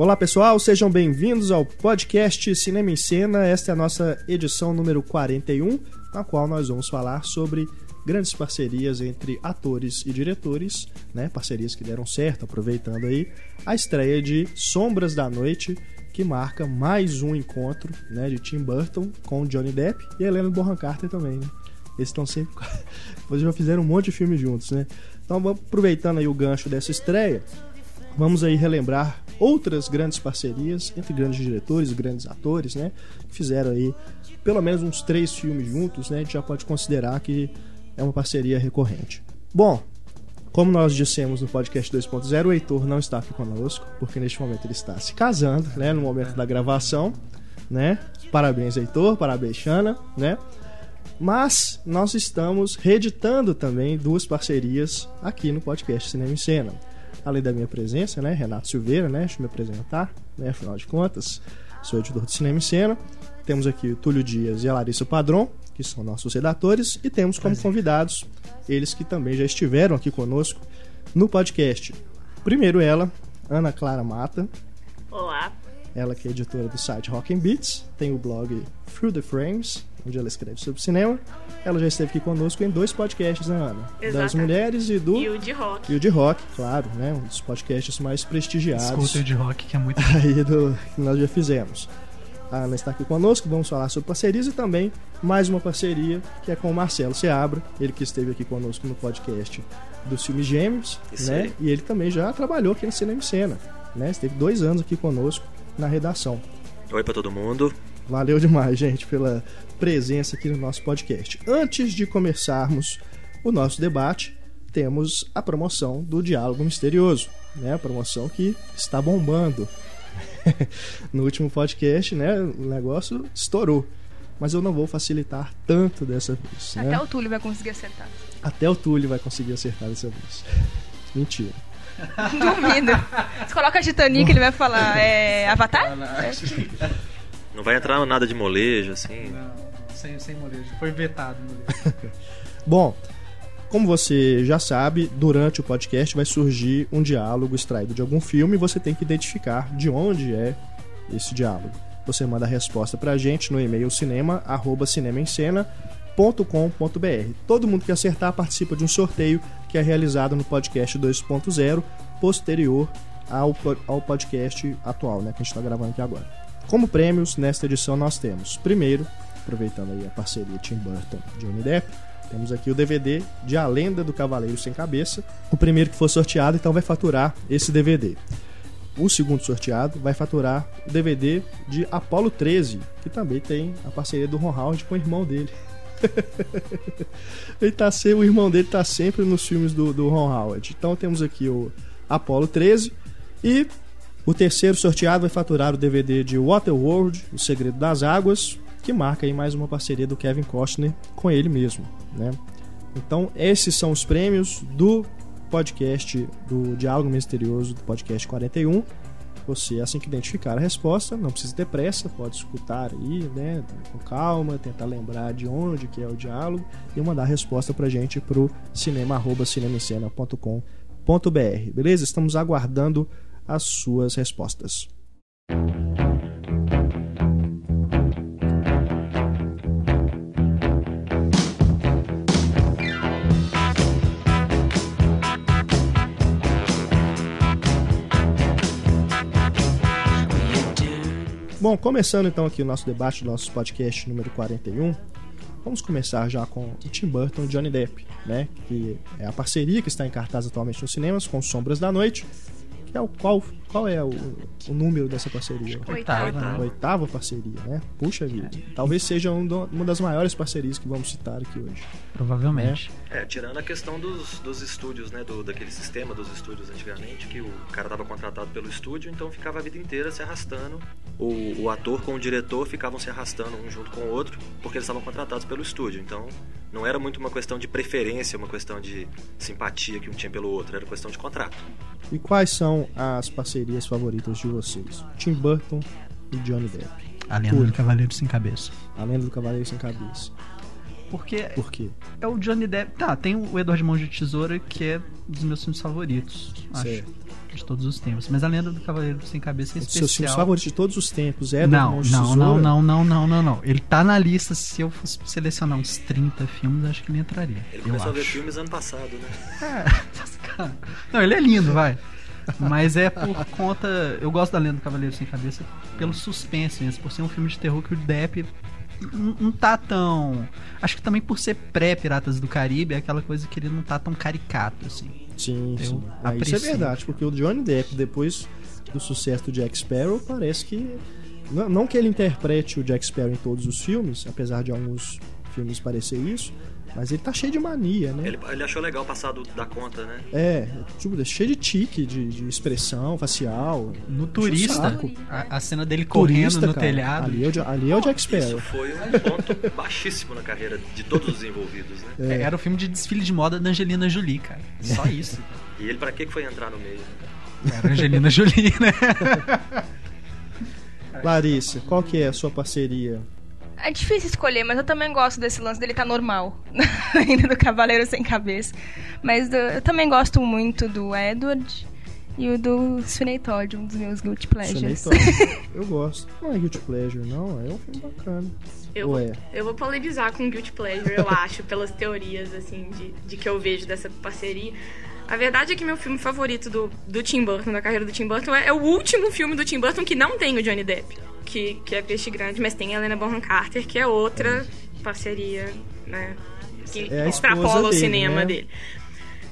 Olá pessoal, sejam bem-vindos ao podcast Cinema em Cena. Esta é a nossa edição número 41, na qual nós vamos falar sobre grandes parcerias entre atores e diretores, né? Parcerias que deram certo, aproveitando aí a estreia de Sombras da Noite, que marca mais um encontro, né, de Tim Burton com Johnny Depp e Helena Bonham Carter também, né? Eles estão sempre eles já fizeram um monte de filmes juntos, né? Então, aproveitando aí o gancho dessa estreia, vamos aí relembrar outras grandes parcerias entre grandes diretores grandes atores, né? Que fizeram aí pelo menos uns três filmes juntos, né? A gente já pode considerar que é uma parceria recorrente. Bom, como nós dissemos no podcast 2.0, o Heitor não está aqui conosco, porque neste momento ele está se casando, né? No momento da gravação, né? Parabéns, Heitor, parabéns, Xana, né? Mas nós estamos reeditando também duas parcerias aqui no podcast Cinema em Cena além da minha presença, né? Renato Silveira, né? Deixa eu me apresentar, né? Afinal de contas, sou editor de cinema e cena. Temos aqui o Túlio Dias e a Larissa Padron, que são nossos redatores, e temos como convidados eles que também já estiveram aqui conosco no podcast. Primeiro ela, Ana Clara Mata. Olá. Ela que é editora do site Rock and Beats, tem o blog Through the Frames, onde ela escreve sobre cinema. Ela já esteve aqui conosco em dois podcasts, né, Ana? Exatamente. Das mulheres e do. E o de rock. E o de rock, claro, né? Um dos podcasts mais prestigiados. Escuta o de rock, que é muito. Aí do que nós já fizemos. A Ana está aqui conosco, vamos falar sobre parcerias e também mais uma parceria que é com o Marcelo Seabra, ele que esteve aqui conosco no podcast dos filmes Gêmeos, Isso né? aí. E ele também já trabalhou aqui no Cinema em Cena, né? Esteve dois anos aqui conosco na redação. Oi pra todo mundo. Valeu demais, gente, pela presença aqui no nosso podcast. Antes de começarmos o nosso debate, temos a promoção do Diálogo Misterioso, né? A promoção que está bombando. no último podcast, né? O negócio estourou. Mas eu não vou facilitar tanto dessa vez. né? Até o Túlio vai conseguir acertar. Até o Túlio vai conseguir acertar dessa vez. Mentira. Duvido. Você coloca Titanic, ele vai falar. É. Avatar? Não vai entrar nada de molejo, assim. Não, sem, sem molejo. Foi vetado. Bom, como você já sabe, durante o podcast vai surgir um diálogo extraído de algum filme e você tem que identificar de onde é esse diálogo. Você manda a resposta pra gente no e-mail cinema@cinemaencena.com.br. Todo mundo que acertar participa de um sorteio que é realizado no podcast 2.0 posterior ao, ao podcast atual, né, que a gente está gravando aqui agora. Como prêmios, nesta edição nós temos, primeiro, aproveitando aí a parceria Tim Burton Johnny Depp, temos aqui o DVD de A Lenda do Cavaleiro Sem Cabeça. O primeiro que for sorteado, então, vai faturar esse DVD. O segundo sorteado vai faturar o DVD de Apollo 13, que também tem a parceria do Ron Howard com o irmão dele. Ele tá se- o irmão dele tá sempre nos filmes do, do Ron Howard. Então temos aqui o Apollo 13 e o terceiro sorteado vai faturar o DVD de Waterworld, O Segredo das Águas, que marca aí mais uma parceria do Kevin Costner com ele mesmo, né? Então, esses são os prêmios do podcast do Diálogo Misterioso do podcast 41. Você, assim que identificar a resposta, não precisa ter pressa, pode escutar aí, né, com calma, tentar lembrar de onde que é o diálogo e mandar a resposta pra gente pro cinema@cinemascena.com.br. Beleza? Estamos aguardando as suas respostas. Bom, começando então aqui o nosso debate, o nosso podcast número 41, vamos começar já com o Tim Burton e Johnny Depp, né? Que é a parceria que está em cartaz atualmente nos cinemas com Sombras da Noite, que é o qual, qual é o, o número dessa parceria? Oitava. né? Oitava parceria, né? Puxa vida. Talvez seja um do- uma das maiores parcerias que vamos citar aqui hoje. Provavelmente. É, tirando a questão dos, dos estúdios, né? Do, daquele sistema dos estúdios antigamente, que o cara tava contratado pelo estúdio, então ficava a vida inteira se arrastando. O, o ator com o diretor ficavam se arrastando um junto com o outro, porque eles estavam contratados pelo estúdio. Então, não era muito uma questão de preferência, uma questão de simpatia que um tinha pelo outro, era questão de contrato. E quais são as parcerias favoritas de vocês? Tim Burton e Johnny Depp. A lenda Tudo. do Cavaleiro Sem Cabeça. A lenda do Cavaleiro Sem Cabeça. Porque Por quê? é o Johnny Depp. Tá, tem o Edward Mãos de Tesoura, que é dos meus filmes favoritos, acho, Certo. de todos os tempos. Mas a Lenda do Cavaleiro Sem Cabeça é Um dos seus filmes especial. favoritos de todos os tempos é do Não, não, Tesoura? não, não, não, não, não, não. Ele tá na lista. Se eu fosse selecionar uns 30 filmes, acho que ele entraria. Ele eu começou a ver acho. filmes ano passado, né? É, cara, não, ele é lindo, vai. Mas é por conta. Eu gosto da Lenda do Cavaleiro Sem Cabeça pelo suspense mesmo, por ser um filme de terror que o Depp não tá tão. Acho que também por ser pré-Piratas do Caribe, é aquela coisa que ele não tá tão caricato, assim. Sim, Eu sim. Ah, isso é verdade, porque o Johnny Depp, depois do sucesso do Jack Sparrow, parece que. Não, não que ele interprete o Jack Sparrow em todos os filmes, apesar de alguns filmes parecer isso, mas ele tá cheio de mania, né? Ele, ele achou legal passar do- da conta, né? É, tipo, cheio de tique, de, de expressão facial. No turista, a, a cena dele correndo Turista, no cara, telhado. Ali é o, ali é o Jack Isso Sparrow. foi um ponto baixíssimo na carreira de todos os envolvidos, né? É. Era o filme de desfile de moda da Angelina Jolie, cara. Só isso. E ele pra que que foi entrar no meio? Era a Angelina Jolie, né? Larissa, qual que é a sua parceria? É difícil escolher, mas eu também gosto desse lance dele tá normal. Ainda do Cavaleiro Sem Cabeça. Mas do- eu também gosto muito do Edward e o do Sweeney Todd, um dos meus guilty pleasures. Eu gosto. Não é Guilty Pleasure, não. É um filme bacana. Eu, Ou é? eu vou polemizar com Guilty Pleasure, eu acho, pelas teorias, assim, de, de que eu vejo dessa parceria. A verdade é que meu filme favorito do, do Tim Burton, da carreira do Tim Burton, é, é o último filme do Tim Burton que não tem o Johnny Depp, que, que é Peixe Grande, mas tem a Helena Bonham Carter, que é outra parceria, né, que É extrapola o cinema né? dele.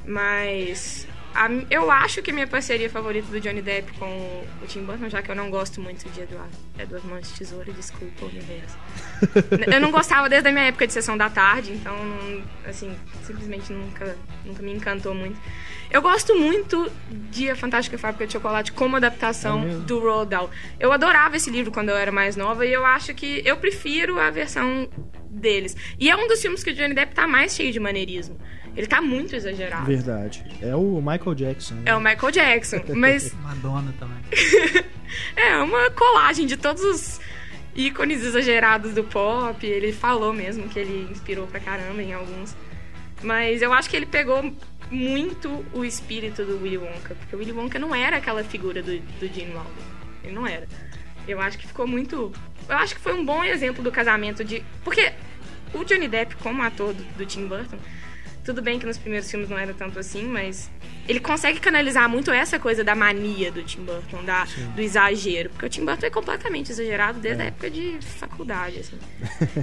Mas a- eu acho que a minha parceria favorita do Johnny Depp com o Tim Burton, já que eu não gosto muito de Eduardo, Eduardo Mãos de Tesoura, desculpa, universo. eu não gostava desde a minha época de Sessão da Tarde, então, assim, simplesmente nunca, nunca me encantou muito. Eu gosto muito de A Fantástica Fábrica de Chocolate como adaptação É do Roald Dahl. Eu adorava esse livro quando eu era mais nova e eu acho que eu prefiro a versão deles. E é um dos filmes que o Johnny Depp tá mais cheio de maneirismo. Ele tá muito exagerado. Verdade. É o Michael Jackson. né? É o Michael Jackson, mas Madonna também. é uma colagem de todos os ícones exagerados do pop. Ele falou mesmo que ele inspirou pra caramba em alguns. Mas eu acho que ele pegou muito o espírito do Willy Wonka, porque o Willy Wonka não era aquela figura do, do Gene Wilder. Ele não era. Eu acho que ficou muito. Eu acho que foi um bom exemplo do casamento de. Porque o Johnny Depp, como ator do, do Tim Burton, tudo bem que nos primeiros filmes não era tanto assim, mas ele consegue canalizar muito essa coisa da mania do Tim Burton, da, do exagero. Porque o Tim Burton é completamente exagerado desde a época de faculdade, assim.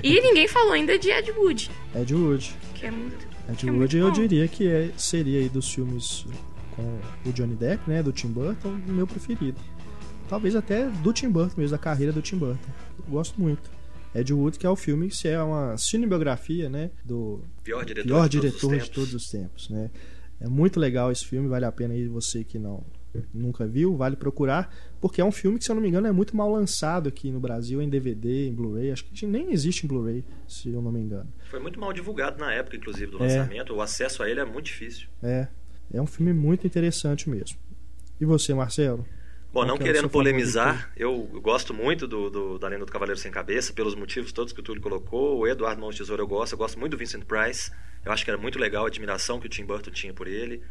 e ninguém falou ainda de Ed Wood, Ed Wood. que é muito. Ed é Wood eu diria que é- seria aí dos filmes com o Johnny Depp, né? Do Tim Burton, o meu preferido. Talvez até do Tim Burton mesmo, da carreira do Tim Burton. Eu gosto muito. Ed Wood, que é o filme, que é uma cinebiografia, né? Do Pior diretor, pior de, todos diretor os de tempos. todos os tempos, né? É muito legal esse filme, vale a pena aí você que não nunca viu, vale procurar, porque é um filme que, se eu não me engano, é muito mal lançado aqui no Brasil, em DVD, em Blu-ray, acho que nem existe em Blu-ray, se eu não me engano. Foi muito mal divulgado na época, inclusive, do É. lançamento. O acesso a ele é muito difícil. É, é um filme muito interessante mesmo. E você, Marcelo? Bom, não querendo polemizar, eu gosto muito do, do, da Lenda do Cavaleiro Sem Cabeça, pelos motivos todos que o Túlio colocou. O Eduardo Mãos de Tesoura eu gosto, eu gosto muito do Vincent Price. Eu acho que era muito legal a admiração que o Tim Burton tinha por ele.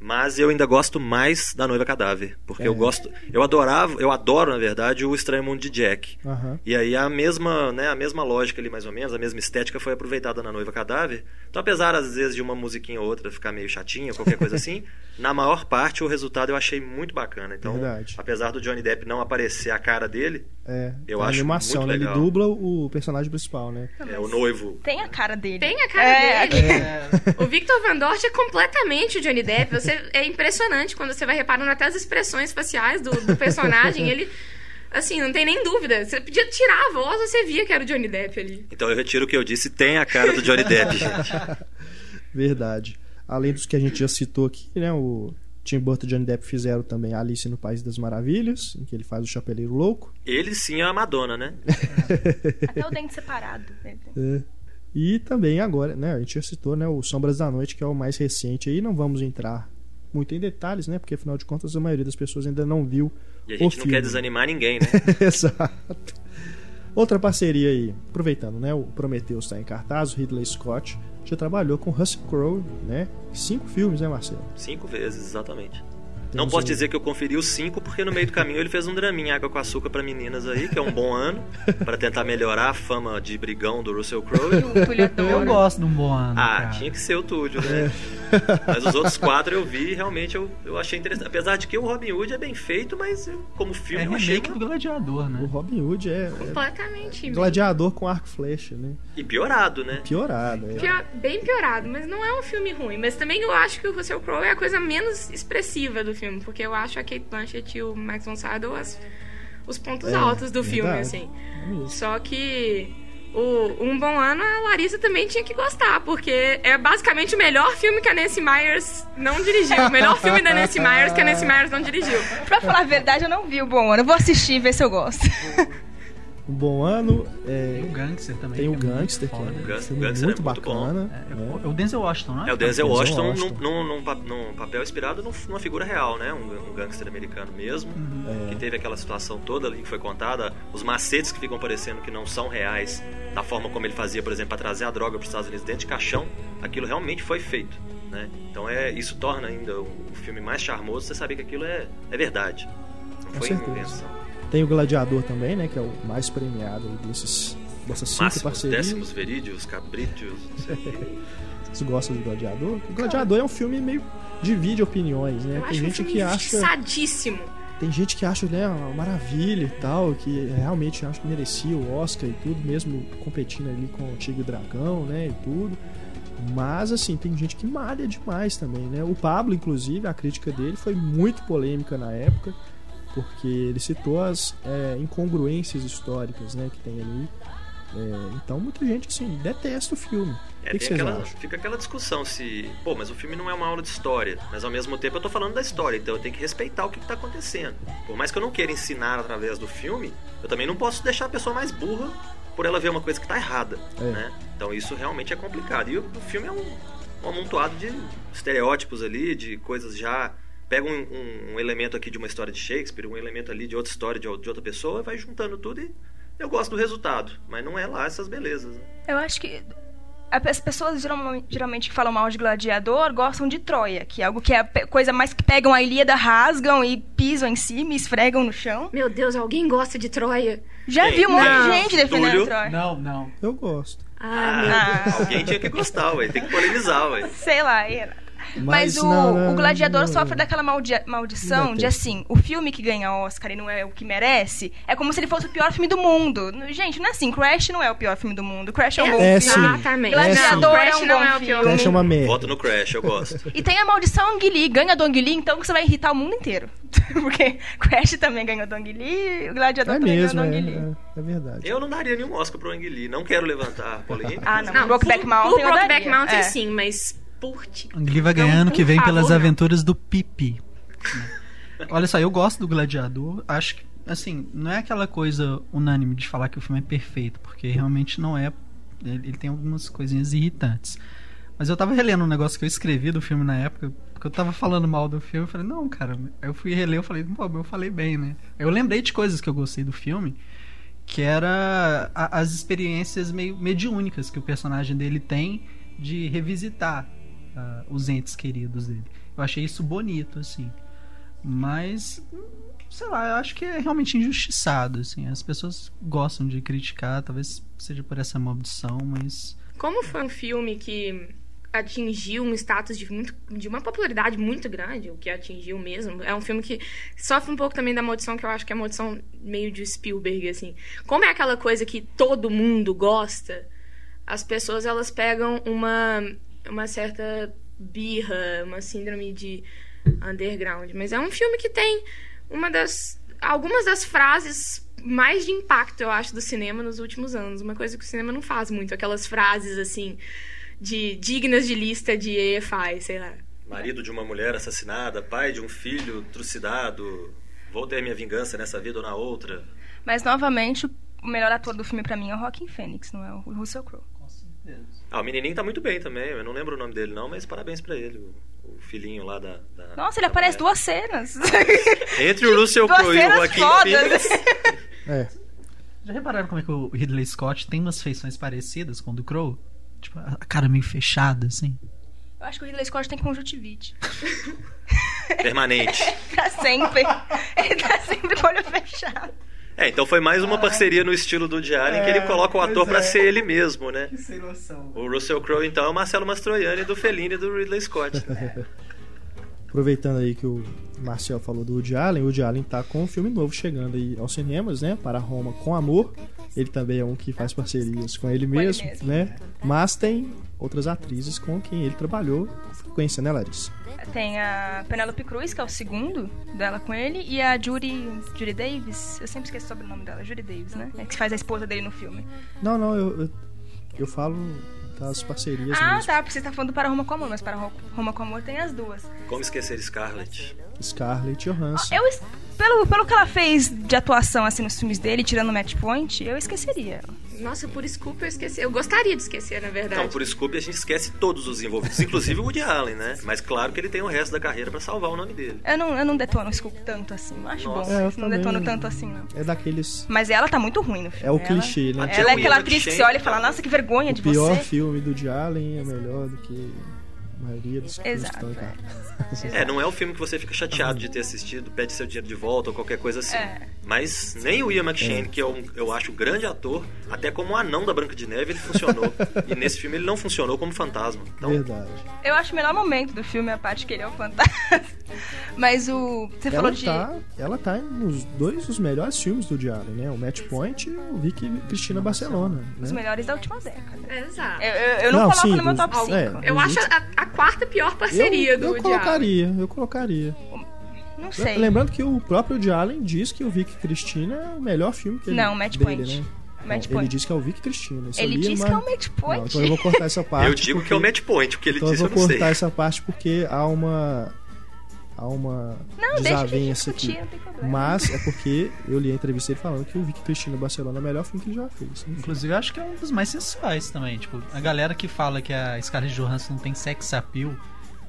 Mas eu ainda gosto mais da Noiva Cadáver, porque É. eu gosto, eu adorava, eu adoro, na verdade, o Estranho Mundo de Jack. Aham. E aí a mesma, né, a mesma lógica ali mais ou menos, a mesma estética foi aproveitada na Noiva Cadáver. Então, apesar às vezes de uma musiquinha ou outra ficar meio chatinha, qualquer coisa assim, na maior parte o resultado eu achei muito bacana. Então, Verdade. apesar do Johnny Depp não aparecer a cara dele, É, Eu a acho animação, muito né? Ele legal. dubla o personagem principal, né? é o noivo. Tem a cara dele. Tem a cara É, dele. O Victor Van Dort é completamente o Johnny Depp. Você, é impressionante quando você vai reparando até as expressões faciais do, do personagem. Ele, assim, não tem nem dúvida. Você podia tirar a voz, você via que era o Johnny Depp ali. Então eu retiro o que eu disse, tem a cara do Johnny Depp, gente. Verdade. Além dos que a gente já citou aqui, né? O Tim Burton e Johnny Depp fizeram também Alice no País das Maravilhas, em que ele faz o Chapeleiro Louco. Ele sim é a Madonna, né? Até o dente separado. né? É. E também agora, né? A gente já citou, né? O Sombras da Noite, que é o mais recente aí. Não vamos entrar muito em detalhes, né? Porque afinal de contas a maioria das pessoas ainda não viu E a o gente não filme. quer desanimar ninguém, né? Exato. Outra parceria aí, aproveitando, né? O Prometheus está em cartaz, o Ridley Scott já trabalhou com Russell Crowe, né? Cinco filmes, né, Marcelo? Cinco vezes, exatamente. Não posso dizer que eu conferi os cinco, porque no meio do caminho ele fez um draminha água com açúcar pra meninas aí, que é um bom ano, pra tentar melhorar a fama de brigão do Russell Crowe. O. Eu gosto de um bom ano. Ah, cara. tinha que ser o Túlio, né? Mas os outros quatro eu vi e realmente eu, eu achei interessante. Apesar de que o Robin Hood é bem feito, mas eu, como É filme eu achei. remake do Gladiador, O né? Robin Hood é, é Completamente. gladiador com arco e flecha, né? E piorado, né? Piorado. É. Pior- bem piorado, mas não é um filme ruim. Mas também eu acho que o Russell Crowe é a coisa menos expressiva do filme, porque eu acho a Kate Blanchett e o Max von Sydow as- os pontos É, altos do filme, verdade. assim. É. Só que o Um Bom Ano a Larissa também tinha que gostar, porque é basicamente o melhor filme que a Nancy Myers não dirigiu. O melhor filme da Nancy Myers que a Nancy Myers não dirigiu. Pra falar a verdade, eu não vi o Bom Ano. Eu vou assistir e ver se eu gosto. Um bom ano. Tem É, o Gangster também. tem o é muito Gangster, que é foda. um Gangster- filme Gangster é muito muito bacana. É, né? é o Denzel Washington, não é? É o Denzel Washington Washington. Num, num- num pa- num papel inspirado num- numa figura real, né? Um, um gangster americano mesmo, É. que teve aquela situação toda ali que foi contada, os macetes que ficam parecendo que não são reais, da forma como ele fazia, por exemplo, para trazer a droga para os Estados Unidos dentro de caixão, aquilo realmente foi feito, né? Então é isso torna ainda o, o filme mais charmoso, você saber que aquilo é, é verdade, não Com foi certeza. invenção. Tem o Gladiador também, né? Que é o mais premiado desses, dessas cinco Máximos, parcerias. décimos, verídios, cabritos, não sei o. Vocês gostam do Gladiador? O Gladiador é um filme meio divide opiniões, né? Eu Tem acho um gente filme que acha, sadíssimo. tem gente que acha, né, uma maravilha e tal, que realmente acha que merecia o Oscar e tudo, mesmo competindo ali com o Tigre e o Dragão, né, e tudo. Mas assim, tem gente que malha demais também, né? O Pablo, inclusive, a crítica dele foi muito polêmica na época, porque ele citou as é, incongruências históricas, né, que tem ali. É, então muita gente assim detesta o filme. É, que, que aquela, fica aquela discussão se. Pô, mas o filme não é uma aula de história. Mas ao mesmo tempo eu tô falando da história, então eu tenho que respeitar o que, que tá acontecendo. Por mais que eu não queira ensinar através do filme, eu também não posso deixar a pessoa mais burra por ela ver uma coisa que tá errada. É. Né? Então isso realmente é complicado. E o, o filme é um, um amontoado de estereótipos ali, de coisas já. Pega um, um- um elemento aqui de uma história de Shakespeare, um elemento ali de outra história de, de outra pessoa, vai juntando tudo e eu gosto do resultado. Mas não é lá essas belezas. Né? Eu acho que as pessoas geralmente, que falam mal de Gladiador gostam de Troia, que é algo que é a coisa mais que pegam a Ilíada, rasgam e pisam em cima e esfregam no chão. Meu Deus, alguém gosta de Troia? Já Quem? vi um monte de gente defendendo Túlio? Troia. Não, não. Eu gosto. Ah, meu Ah, Alguém tinha que gostar, ué. Tem que polemizar, ué. sei lá. e- Mas, o, não, não, o Gladiador não, sofre daquela maldi- maldição de assim, o filme que ganha Oscar e não é o que merece, é como se ele fosse o pior filme do mundo. Gente, não é assim, Crash não é o pior filme do mundo. Crash é um bom É, filme. Exatamente. Gladiador Não, é Crash um não é o filme. pior. Crash é uma merda. Voto no Crash, eu gosto. E tem a maldição Ang Lee. Ganha do Ang Lee, então você vai irritar o mundo inteiro. Porque Crash também ganhou do Ang Lee, o Gladiador É também mesmo, ganhou do é, Ang Lee. é, é verdade. Eu não daria nenhum Oscar pro Ang Lee. Não quero levantar polêmica. Ah, não. Não, Brokeback Mountain eu Brokeback. Mountain É. sim, mas Ang Lee vai ganhando por que vem favor, pelas não. aventuras do Pipi. né? Olha só, eu gosto do Gladiador. Acho que, assim, não é aquela coisa unânime de falar que o filme é perfeito, porque realmente não é. Ele, ele tem algumas coisinhas irritantes. Mas eu tava relendo um negócio que eu escrevi do filme na época, porque eu tava falando mal do filme. Eu falei, não, cara. Aí eu fui reler, eu falei, pô, eu falei bem, né? Eu lembrei de coisas que eu gostei do filme, que era a- as experiências meio mediúnicas que o personagem dele tem de revisitar os entes queridos dele. Eu achei isso bonito, assim. Mas, sei lá, eu acho que é realmente injustiçado, assim. As pessoas gostam de criticar, talvez seja por essa maldição, mas... Como foi um filme que atingiu um status de, muito, de uma popularidade muito grande, o que atingiu mesmo, é um filme que sofre um pouco também da maldição, que eu acho que é a maldição meio de Spielberg, assim. Como é aquela coisa que todo mundo gosta, as pessoas elas pegam uma, uma certa birra, uma síndrome de underground. Mas é um filme que tem uma das. algumas das frases mais de impacto, eu acho, do cinema nos últimos anos. Uma coisa que o cinema não faz muito, aquelas frases assim. De dignas de lista de EFI, sei lá. Marido de uma mulher assassinada, pai de um filho trucidado. Vou ter minha vingança nessa vida ou na outra. Mas, novamente, o melhor ator do filme pra mim é o Joaquin Phoenix, não é o Russell Crowe. Ah, o menininho tá muito bem também. Eu não lembro o nome dele não, mas parabéns pra ele. O, o filhinho lá da... da- Nossa, ele da aparece mulher. duas cenas. Entre o Russell Crowe e o Joaquim. Phoenix... É. Já repararam como é que o Ridley Scott tem umas feições parecidas com o do Crow? Tipo, a cara meio fechada, assim. Eu acho que o Ridley Scott tem conjuntivite. Permanente. pra sempre. Ele tá sempre com o olho fechado. É, então foi mais uma parceria no estilo do Woody Allen que ele coloca o ator pra é. ser ele mesmo, né? sem noção. O Russell Crowe, então, é o Marcelo Mastroianni do Fellini e do Ridley Scott. Aproveitando aí que o Marcel falou do Woody Allen, o Woody Allen tá com um filme novo chegando aí aos cinemas, né? Para Roma com Amor. Ele também é um que faz parcerias com ele ele mesmo, né? Mas tem outras atrizes com quem ele trabalhou com frequência, né, Larissa? Tem a Penelope Cruz, que é o segundo dela com ele, e a Judy, Judy Davis. Eu sempre esqueço o sobrenome dela, Judy Davis, né? É que faz a esposa dele no filme. Não, não, eu, eu, eu falo das parcerias Ah, mesmo. tá, porque você tá falando do Para Roma com Amor, mas Para Ro- Roma com Amor tem as duas. Como esquecer Scarlett? Scarlett Johansson. Eu, pelo, pelo que ela fez de atuação assim nos filmes dele, tirando o Match Point, eu esqueceria ela. Nossa, por Scoop eu esqueci. Eu gostaria de esquecer, na verdade. Então, por Scooby a gente esquece todos os envolvidos, inclusive o Woody Allen, né? Mas claro que ele tem o resto da carreira pra salvar o nome dele. Eu não, eu não detono o Scoop tanto assim, não acho Nossa. bom. É, eu não também detono tanto assim, não. É daqueles. Mas ela tá muito ruim no filme. É o Ela- clichê, né? Ela é o aquela atriz que você olha e fala, nossa, que vergonha O de pior você. filme do Woody Allen é melhor do que maioria dos Exato, estão cá. É, não é o filme que você fica chateado de ter assistido, pede seu dinheiro de volta ou qualquer coisa assim. É. Mas nem o Ian McShane, que é um, eu acho um grande ator, até como o anão da Branca de Neve, ele funcionou. e nesse filme ele não funcionou como fantasma. Então, Verdade. Eu acho o melhor momento do filme a parte que ele é o fantasma. Mas o. Você falou Ela de. tá, ela tá nos dois dos melhores filmes do Allen, né? O Match Point e o Vicky Cristina Barcelona. Os Né? melhores da última década. Exato. Eu, eu, eu não, Não, coloco sim, no meu top 5. é. Eu Os acho a, a quarta pior parceria eu, do eu Woody Allen. colocaria, eu colocaria. Não sei. Lembrando que o próprio Woody Allen diz que o Vicky Cristina é o melhor filme que ele Não, Match dele, Point. né? Match Não, Point. Ele diz que é o Vicky Cristina. Isso eu Ele li, diz mas- que é o Match Point. Não, então eu vou cortar essa parte. eu digo que é o porque- Match Point, o que ele Então eu disse vou eu não sei. cortar essa parte porque há uma há uma Não, desavença discutir, aqui. não tem problema. Mas é porque eu li a entrevista dele falando que o Vicky Cristina Barcelona é o melhor filme que ele já fez. Enfim. Inclusive, eu acho que é um dos mais sensuais também. Tipo, a galera que fala que a Scarlett Johansson não tem sex appeal,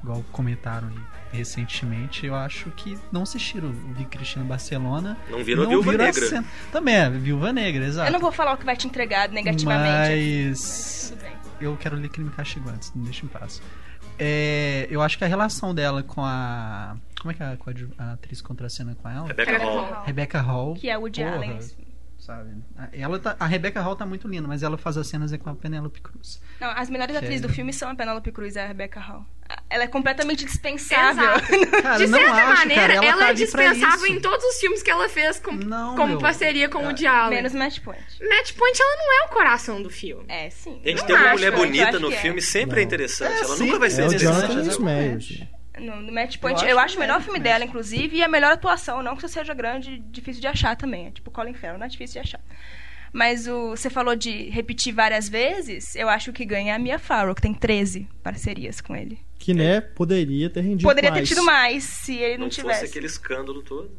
igual comentaram aí recentemente, eu acho que não assistiram o Vicky Cristina Barcelona. Não viram a não Viúva viram a Negra. cena- Também é, Viúva Negra, exato. Eu não vou falar o que vai te entregar negativamente. Mas Tudo bem. eu quero ler Crime e Castigo antes, me deixa em paz. É, eu acho que a relação dela com a. Como é que é a, a atriz contracena com ela? Rebecca Hall. Hall. Rebecca Hall. Que é o Porra, Allen. Sabe? Ela tá, a Rebecca Hall tá muito linda, mas ela faz as cenas é com a Penélope Cruz. Não, as melhores Que atrizes é- do filme são a Penelope Cruz e a Rebecca Hall. Ela é completamente dispensável. Cara, De certa acho, maneira, cara, ela ela, tá é dispensável em todos os filmes que ela fez com, Não, como meu. parceria com o Allen. Menos Match Point. Match Point, ela não é o coração do filme. É, sim. Gente, Eu ter uma acho, mulher bonita no é. filme sempre é Não. interessante. É, Ela sim. nunca vai ser É interessante. No, no Match Point, Eu eu, acho o melhor filme dela, inclusive, e a melhor atuação. Não que isso seja grande, difícil de achar também. É tipo Colin Farrell, não é difícil de achar. Mas o, você falou de repetir várias vezes, eu acho que ganha a Mia Farrow, que tem 13 parcerias com ele. Que, né, poderia ter rendido Poderia mais. ter tido mais se ele não, Não tivesse. fosse aquele escândalo todo.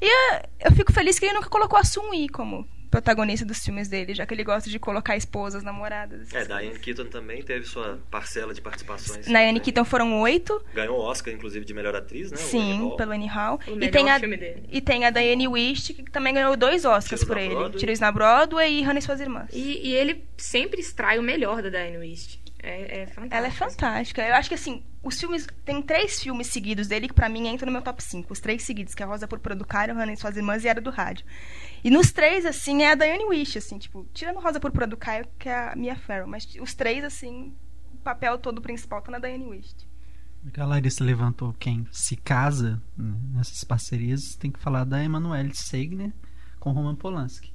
E eu, eu fico feliz que ele nunca colocou a Sun-Yi como protagonista dos filmes dele, já que ele gosta de colocar esposas, namoradas. É, Diane. Keaton também teve sua parcela de participações. Na Anne Keaton foram oito, Ganhou o Oscar, inclusive, de melhor atriz, né? Annie sim, Hall. pelo Annie Hall. O E tem, a, filme dele. e tem a Diane Wist, que também ganhou dois Oscars Tiros por ele. Broadway. Tiros na Broadway e Hannah e Suas Irmãs. E, e ele sempre extrai o melhor da Diane Wist. É, é fantástico. Ela é fantástica. Eu acho que assim, os filmes. Tem três filmes seguidos dele que pra mim entram no meu top 5. Os três seguidos, que é Rosa Púrpura do Cairo, Hannah e Suas Irmãs e Era do Rádio. E nos três, assim, é a Diane Wish, assim, tipo, tirando Rosa Púrpura do Cairo, que é a Mia Farrow. Mas os três, assim, o papel todo principal tá na Diane Wish. A Larissa levantou quem se casa né, nessas parcerias, tem que falar da Emanuele Segner com Roman Polanski.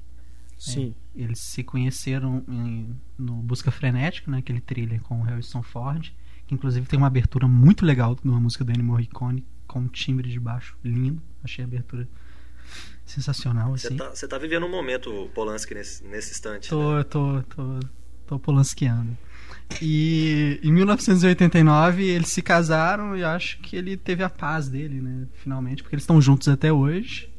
Sim. Eles se conheceram em- no Busca Frenética, né, aquele thriller com o Harrison Ford, que inclusive tem uma abertura muito legal de uma música do Ennio Morricone, com um timbre de baixo lindo. Achei a abertura sensacional, Você assim. tá, você tá vivendo um momento, Polanski, nesse, nesse instante. né? Tô, tô, tô, tô polanskiando. E em 1989 eles se casaram e acho que ele teve a paz dele, né? Finalmente, porque eles estão juntos até hoje,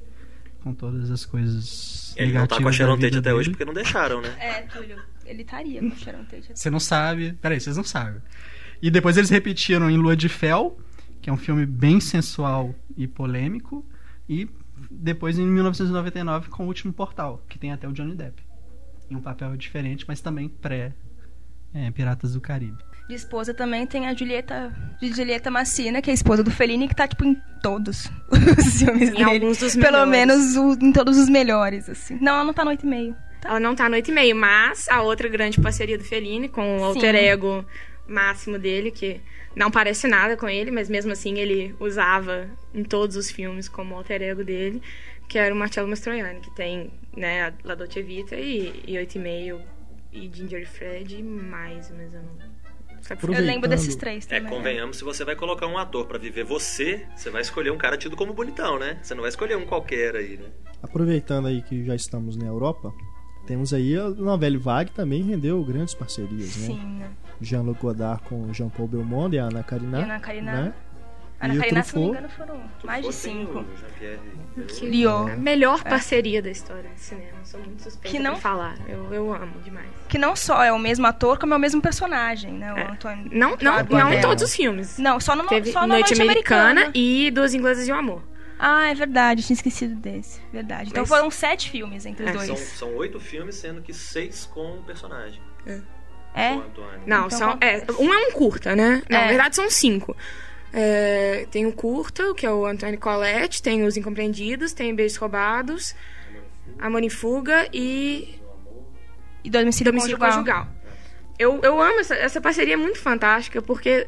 com todas as coisas Ele não tá com a Sharon Tate até dele. hoje porque não deixaram, né? É, Túlio, ele estaria com o Sharon Tate. Você não sabe. Peraí, vocês não sabem. E depois eles repetiram em Lua de Fel, que é um filme bem sensual e polêmico. E depois em 1999 com o último Portal, que tem até o Johnny Depp. Em um papel diferente, mas também pré é, Piratas do Caribe. De esposa também tem a Julieta, Julieta Massina, que é a esposa do Fellini, que tá, tipo, em todos os filmes Em dele. alguns dos Pelo melhores. menos o- em todos os melhores, assim. Não, ela não tá no 8 e meio. Ela não tá no 8 e meio, mas a outra grande parceria do Fellini, com o alter Sim. ego máximo dele, que não parece nada com ele, mas mesmo assim ele usava em todos os filmes como alter ego dele, que era o Marcello Mastroianni, que tem, né, a La Dolce Vita e, e 8 e meio e Ginger Fred e mais, mas eu não... Eu lembro desses três É, também. convenhamos, se você vai colocar um ator pra viver você, você vai escolher um cara tido como bonitão, né? Você não vai escolher um qualquer aí, né? Aproveitando aí que já estamos na Europa, temos aí a novela Vague também rendeu grandes parcerias, né? Sim, né? Jean-Luc Godard com Jean-Paul Belmondo e a Ana Karina. E Ana Karina. Né? Ana E o Karina, se não me engano, foram mais de cinco. Que a melhor parceria da história do cinema. Sou muito suspeita Que não- falar. Eu, eu amo demais. Que não só é o mesmo ator, como é o mesmo personagem, né? O É. Antônio. Não, não, não em todos os filmes. Não, só no, Teve só na Noite, Americana, Americana. e Duas Inglesas e o Amor. Ah, é verdade, tinha esquecido desse. Verdade. Então Mas- foram sete filmes entre os É, dois. São, são oito filmes, sendo que seis com o personagem. É? Com o Antônio. Não, Então, são. É, um é um curta, né? É. Na verdade, são cinco. É, tem o curta, que é o Antônio Colette, tem os Incompreendidos, tem Beijos Roubados, Amor em Fuga e E domicílio, Domicílio conjugal. Conjugal. Eu, eu amo essa, essa parceria é muito fantástica, porque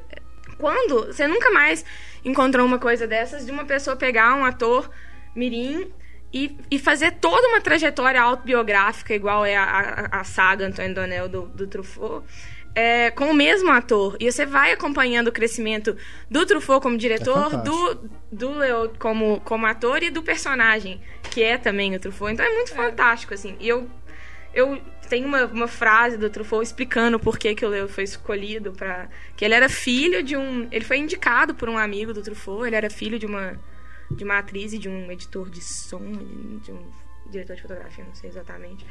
quando você nunca mais encontrou uma coisa dessas de uma pessoa pegar um ator mirim e, e fazer toda uma trajetória autobiográfica, igual é a, a, a saga Antônio Donel do, do Truffaut, é, com o mesmo ator. E você vai acompanhando o crescimento do Truffaut como diretor, fantástico. do, do Leo como, como ator e do personagem, que é também o Truffaut. Então é muito fantástico, assim. E eu eu tenho uma, uma frase do Truffaut explicando por que, que o Leo foi escolhido para que ele era filho de um ele foi indicado por um amigo do Truffaut ele era filho de uma de uma atriz e de um editor de som de um diretor de fotografia não sei exatamente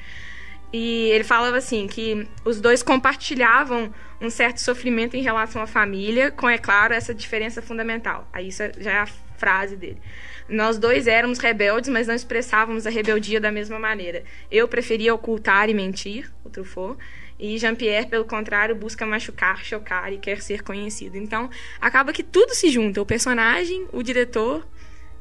e ele falava assim que os dois compartilhavam um certo sofrimento em relação à família, com, é claro, essa diferença fundamental. Aí isso já é a frase dele. Nós dois éramos rebeldes, mas não expressávamos a rebeldia da mesma maneira. Eu preferia ocultar e mentir, o Truffaut, e Jean-Pierre, pelo contrário, busca machucar, chocar e quer ser conhecido. Então, acaba que tudo se junta, o personagem, o diretor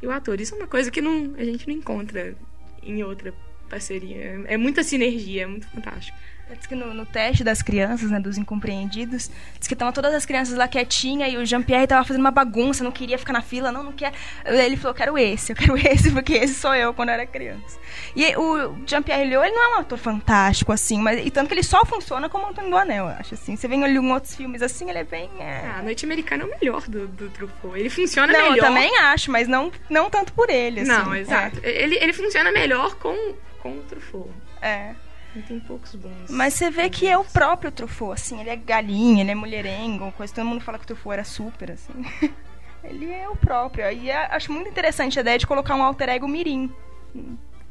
e o ator. Isso é uma coisa que não, a gente não encontra em outra parceria. É muita sinergia, é muito fantástico. Diz que no, no teste das crianças, né, dos incompreendidos, diz que estavam todas as crianças lá quietinhas e o Jean-Pierre tava fazendo uma bagunça, não queria ficar na fila, não, não quer. Ele falou, quero esse, eu quero esse, porque esse sou eu quando eu era criança. E o Jean-Pierre Léo, ele não é um ator fantástico, assim, mas e tanto que ele só funciona como Antônio do Anel, eu acho, assim. Você vem ali em outros filmes assim, ele é bem... é- Ah, a Noite Americana é o melhor do, do Truffaut. Ele funciona Não, eu melhor. também acho, mas não, não tanto por ele, assim. Não, exato. Ele, ele funciona melhor com, com o Truffaut. É. tem poucos bons. Mas você vê que é o próprio Truffaut, assim, ele é galinha, ele é mulherengo, coisa, todo mundo fala que o Truffaut era super, assim. ele é o próprio. E é- acho muito interessante a ideia de colocar um alter ego mirim.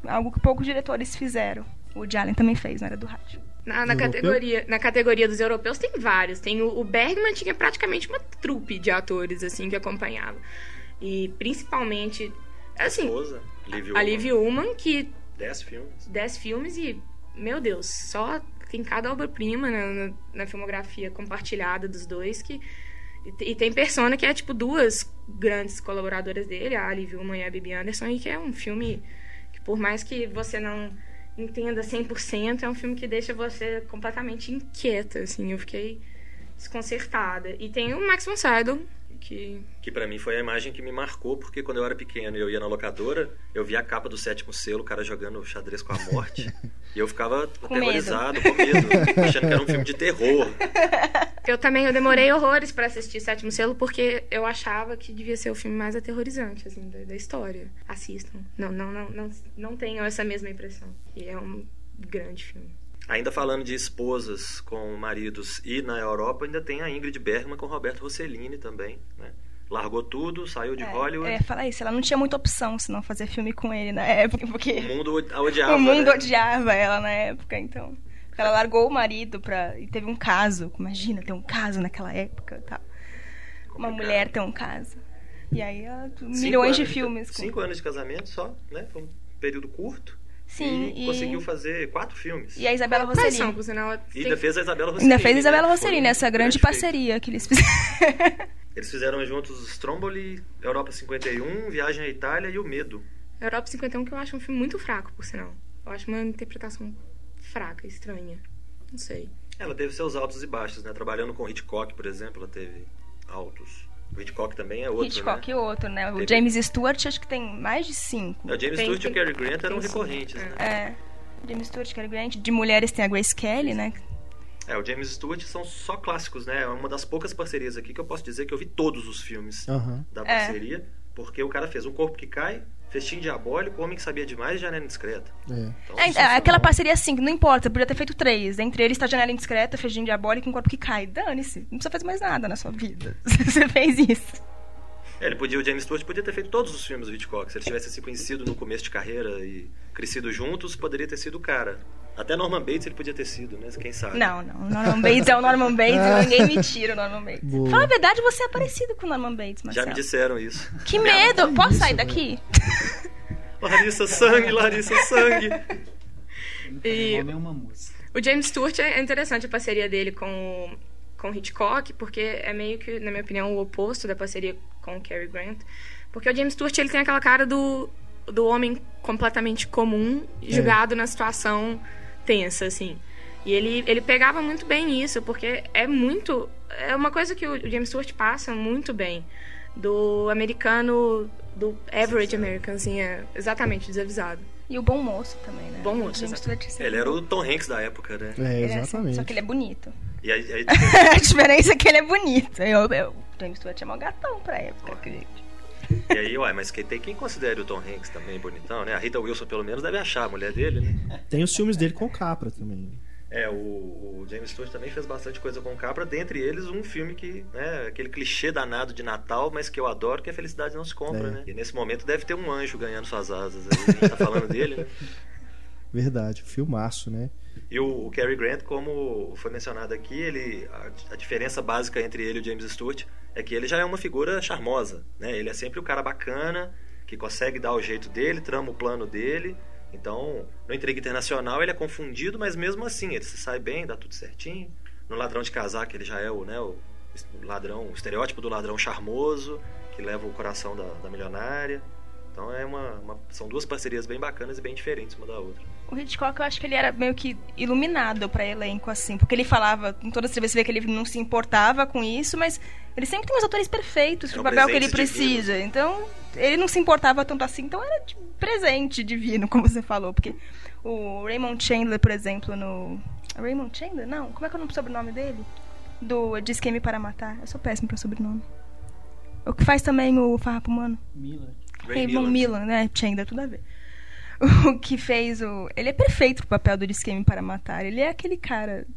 Algo que poucos diretores fizeram. O Allen também fez, na era do rádio. Na, na categoria, na categoria dos europeus tem vários. Tem o, o Bergman tinha praticamente uma trupe de atores assim que acompanhava. E principalmente assim, Esposa, Liv a Liv Ullmann que Dez filmes. 10 filmes e, meu Deus, só tem cada obra-prima na, na, na filmografia compartilhada dos dois que. E, e tem Persona, que é tipo duas grandes colaboradoras dele, a Ali Vilman e a Bibi Anderson, e que é um filme que, por mais que você não entenda 100%, é um filme que deixa você completamente inquieta, assim. Eu fiquei desconcertada. E tem o Max von Sydow, que Que pra mim foi a imagem que me marcou, porque quando eu era pequeno e eu ia na locadora, eu via a capa do sétimo selo, o cara jogando xadrez com a morte. e eu ficava aterrorizado, com medo, achando que era um filme de terror. Eu também, eu demorei horrores pra assistir Sétimo Selo, porque eu achava que devia ser o filme mais aterrorizante, assim, da, da história. Assistam. Não, não, não, não, não tenham essa mesma impressão. E é um grande filme. Ainda falando de esposas com maridos e na Europa, ainda tem a Ingrid Bergman com Roberto Rossellini também, né? Largou tudo, saiu de É, Hollywood. Ia falar isso, ela não tinha muita opção se não fazer filme com ele na época, porque O mundo a odiava, o mundo né? odiava ela na época, então. Ela largou o marido pra. E teve um caso. Imagina ter um caso naquela época e tal. Uma mulher ter um caso. E aí, ela- milhões de filmes. com- Cinco anos de casamento só, né? Foi um período curto. Sim, e, e, conseguiu fazer quatro filmes. e a Isabela são, Rossellini. por sinal? E tem- ainda fez a Isabela Rossellini. Ainda fez a Isabela né? Rossellini, Foi um essa grande feito. parceria que eles fizeram. Eles fizeram juntos Stromboli, Europa 51, Viagem à Itália e O Medo. Europa 51, que eu acho um filme muito fraco, por sinal. Eu acho uma interpretação fraca, estranha. Não sei. Ela teve seus altos e baixos, né? Trabalhando com Hitchcock, por exemplo, ela teve altos. O Hitchcock também é outro, Hitchcock né? e outro, né? O Teve- James Stewart acho que tem mais de cinco. É, O James Tem- Stewart e tem- o Cary Grant eram tem recorrentes, É. né? É. James Stewart, Cary Grant. De mulheres tem a Grace Kelly, né? É, o James Stewart são só clássicos, né? É uma das poucas parcerias aqui que eu posso dizer que eu vi todos os filmes Aham. da É. parceria, porque o cara fez Um Corpo que Cai, Festim Diabólico, Homem que Sabia Demais e Janela Indiscreta. É. Então, É, é, aquela parceria assim, não importa, podia ter feito três. Entre eles tá Janela Indiscreta, Feijinho Diabólico e um corpo que cai. Dane-se, não precisa fazer mais nada na sua vida. Você fez isso. É, ele podia, o James Stewart podia ter feito todos os filmes do Hitchcock. Se eles tivessem se conhecido no começo de carreira e crescido juntos, poderia ter sido o cara. Até Norman Bates ele podia ter sido, né? Quem sabe? Não, não. Norman Bates é o Norman Bates, ninguém me tira o Norman Bates. Boa. Fala a verdade, você é parecido com o Norman Bates, Já Marcelo. me disseram isso. Que medo! Posso isso, sair velho? daqui? Larissa, sangue, Larissa, sangue. E- O nome é uma música. O James Stewart é interessante a parceria dele com com o Hitchcock, porque é meio que, na minha opinião, o oposto da parceria com o Cary Grant. Porque o James Stewart ele tem aquela cara do, do homem completamente comum, julgado na situação tensa, assim. E ele, ele pegava muito bem isso, porque é muito. É uma coisa que o James Stewart passa muito bem. Do americano. Do average American, assim, é exatamente desavisado. E o Bom Moço também, né? Bom Moço, James exato. Stewart, sim. Ele era o Tom Hanks da época, né? É, é assim, exatamente. só que ele é bonito. E aí, aí a diferença é que ele é bonito. Eu, eu, o James Stewart é mó gatão pra época, acredito. E aí, uai, mas quem, tem quem considere o Tom Hanks também bonitão, né? A Rita Wilson, pelo menos, deve achar a mulher dele, né? Tem os filmes dele com Capra também. É, o, o James Stewart também fez bastante coisa com o Capra, dentre eles um filme que, né, aquele clichê danado de Natal, mas que eu adoro, que a felicidade não se compra, É. né? E nesse momento deve ter um anjo ganhando suas asas aí, a gente tá falando dele, né? Verdade, filmaço, né? E o, o Cary Grant, como foi mencionado aqui, ele a, a diferença básica entre ele e o James Stewart é que ele já é uma figura charmosa, né? Ele é sempre o cara bacana, que consegue dar o jeito dele, trama o plano dele. Então, no Intriga Internacional ele é confundido, mas mesmo assim ele se sai bem, dá tudo certinho. No Ladrão de Casaco ele já é o, né, o ladrão, o estereótipo do ladrão charmoso, que leva o coração da, da milionária. Então é uma, uma- são duas parcerias bem bacanas e bem diferentes uma da outra. O Hitchcock, eu acho que ele era meio que iluminado pra elenco, assim. Porque ele falava, em todas as vezes você vê que ele não se importava com isso, mas ele sempre tem os atores perfeitos É pro um papel que ele presente divino. precisa. Então, ele não se importava tanto assim. Então, era tipo, presente divino, como você falou. Porque o Raymond Chandler, por exemplo, no... Raymond Chandler? Não, como é que é o nome- sobrenome dele? Do De Esquema para Matar. Eu sou péssimo pra sobrenome. O que faz também o Farrapo Humano. Miller. Ray Raymond. Millan, né? Chandler, tudo a ver. O que fez o. Ele é perfeito pro papel do De Esquema para Matar. Ele é aquele cara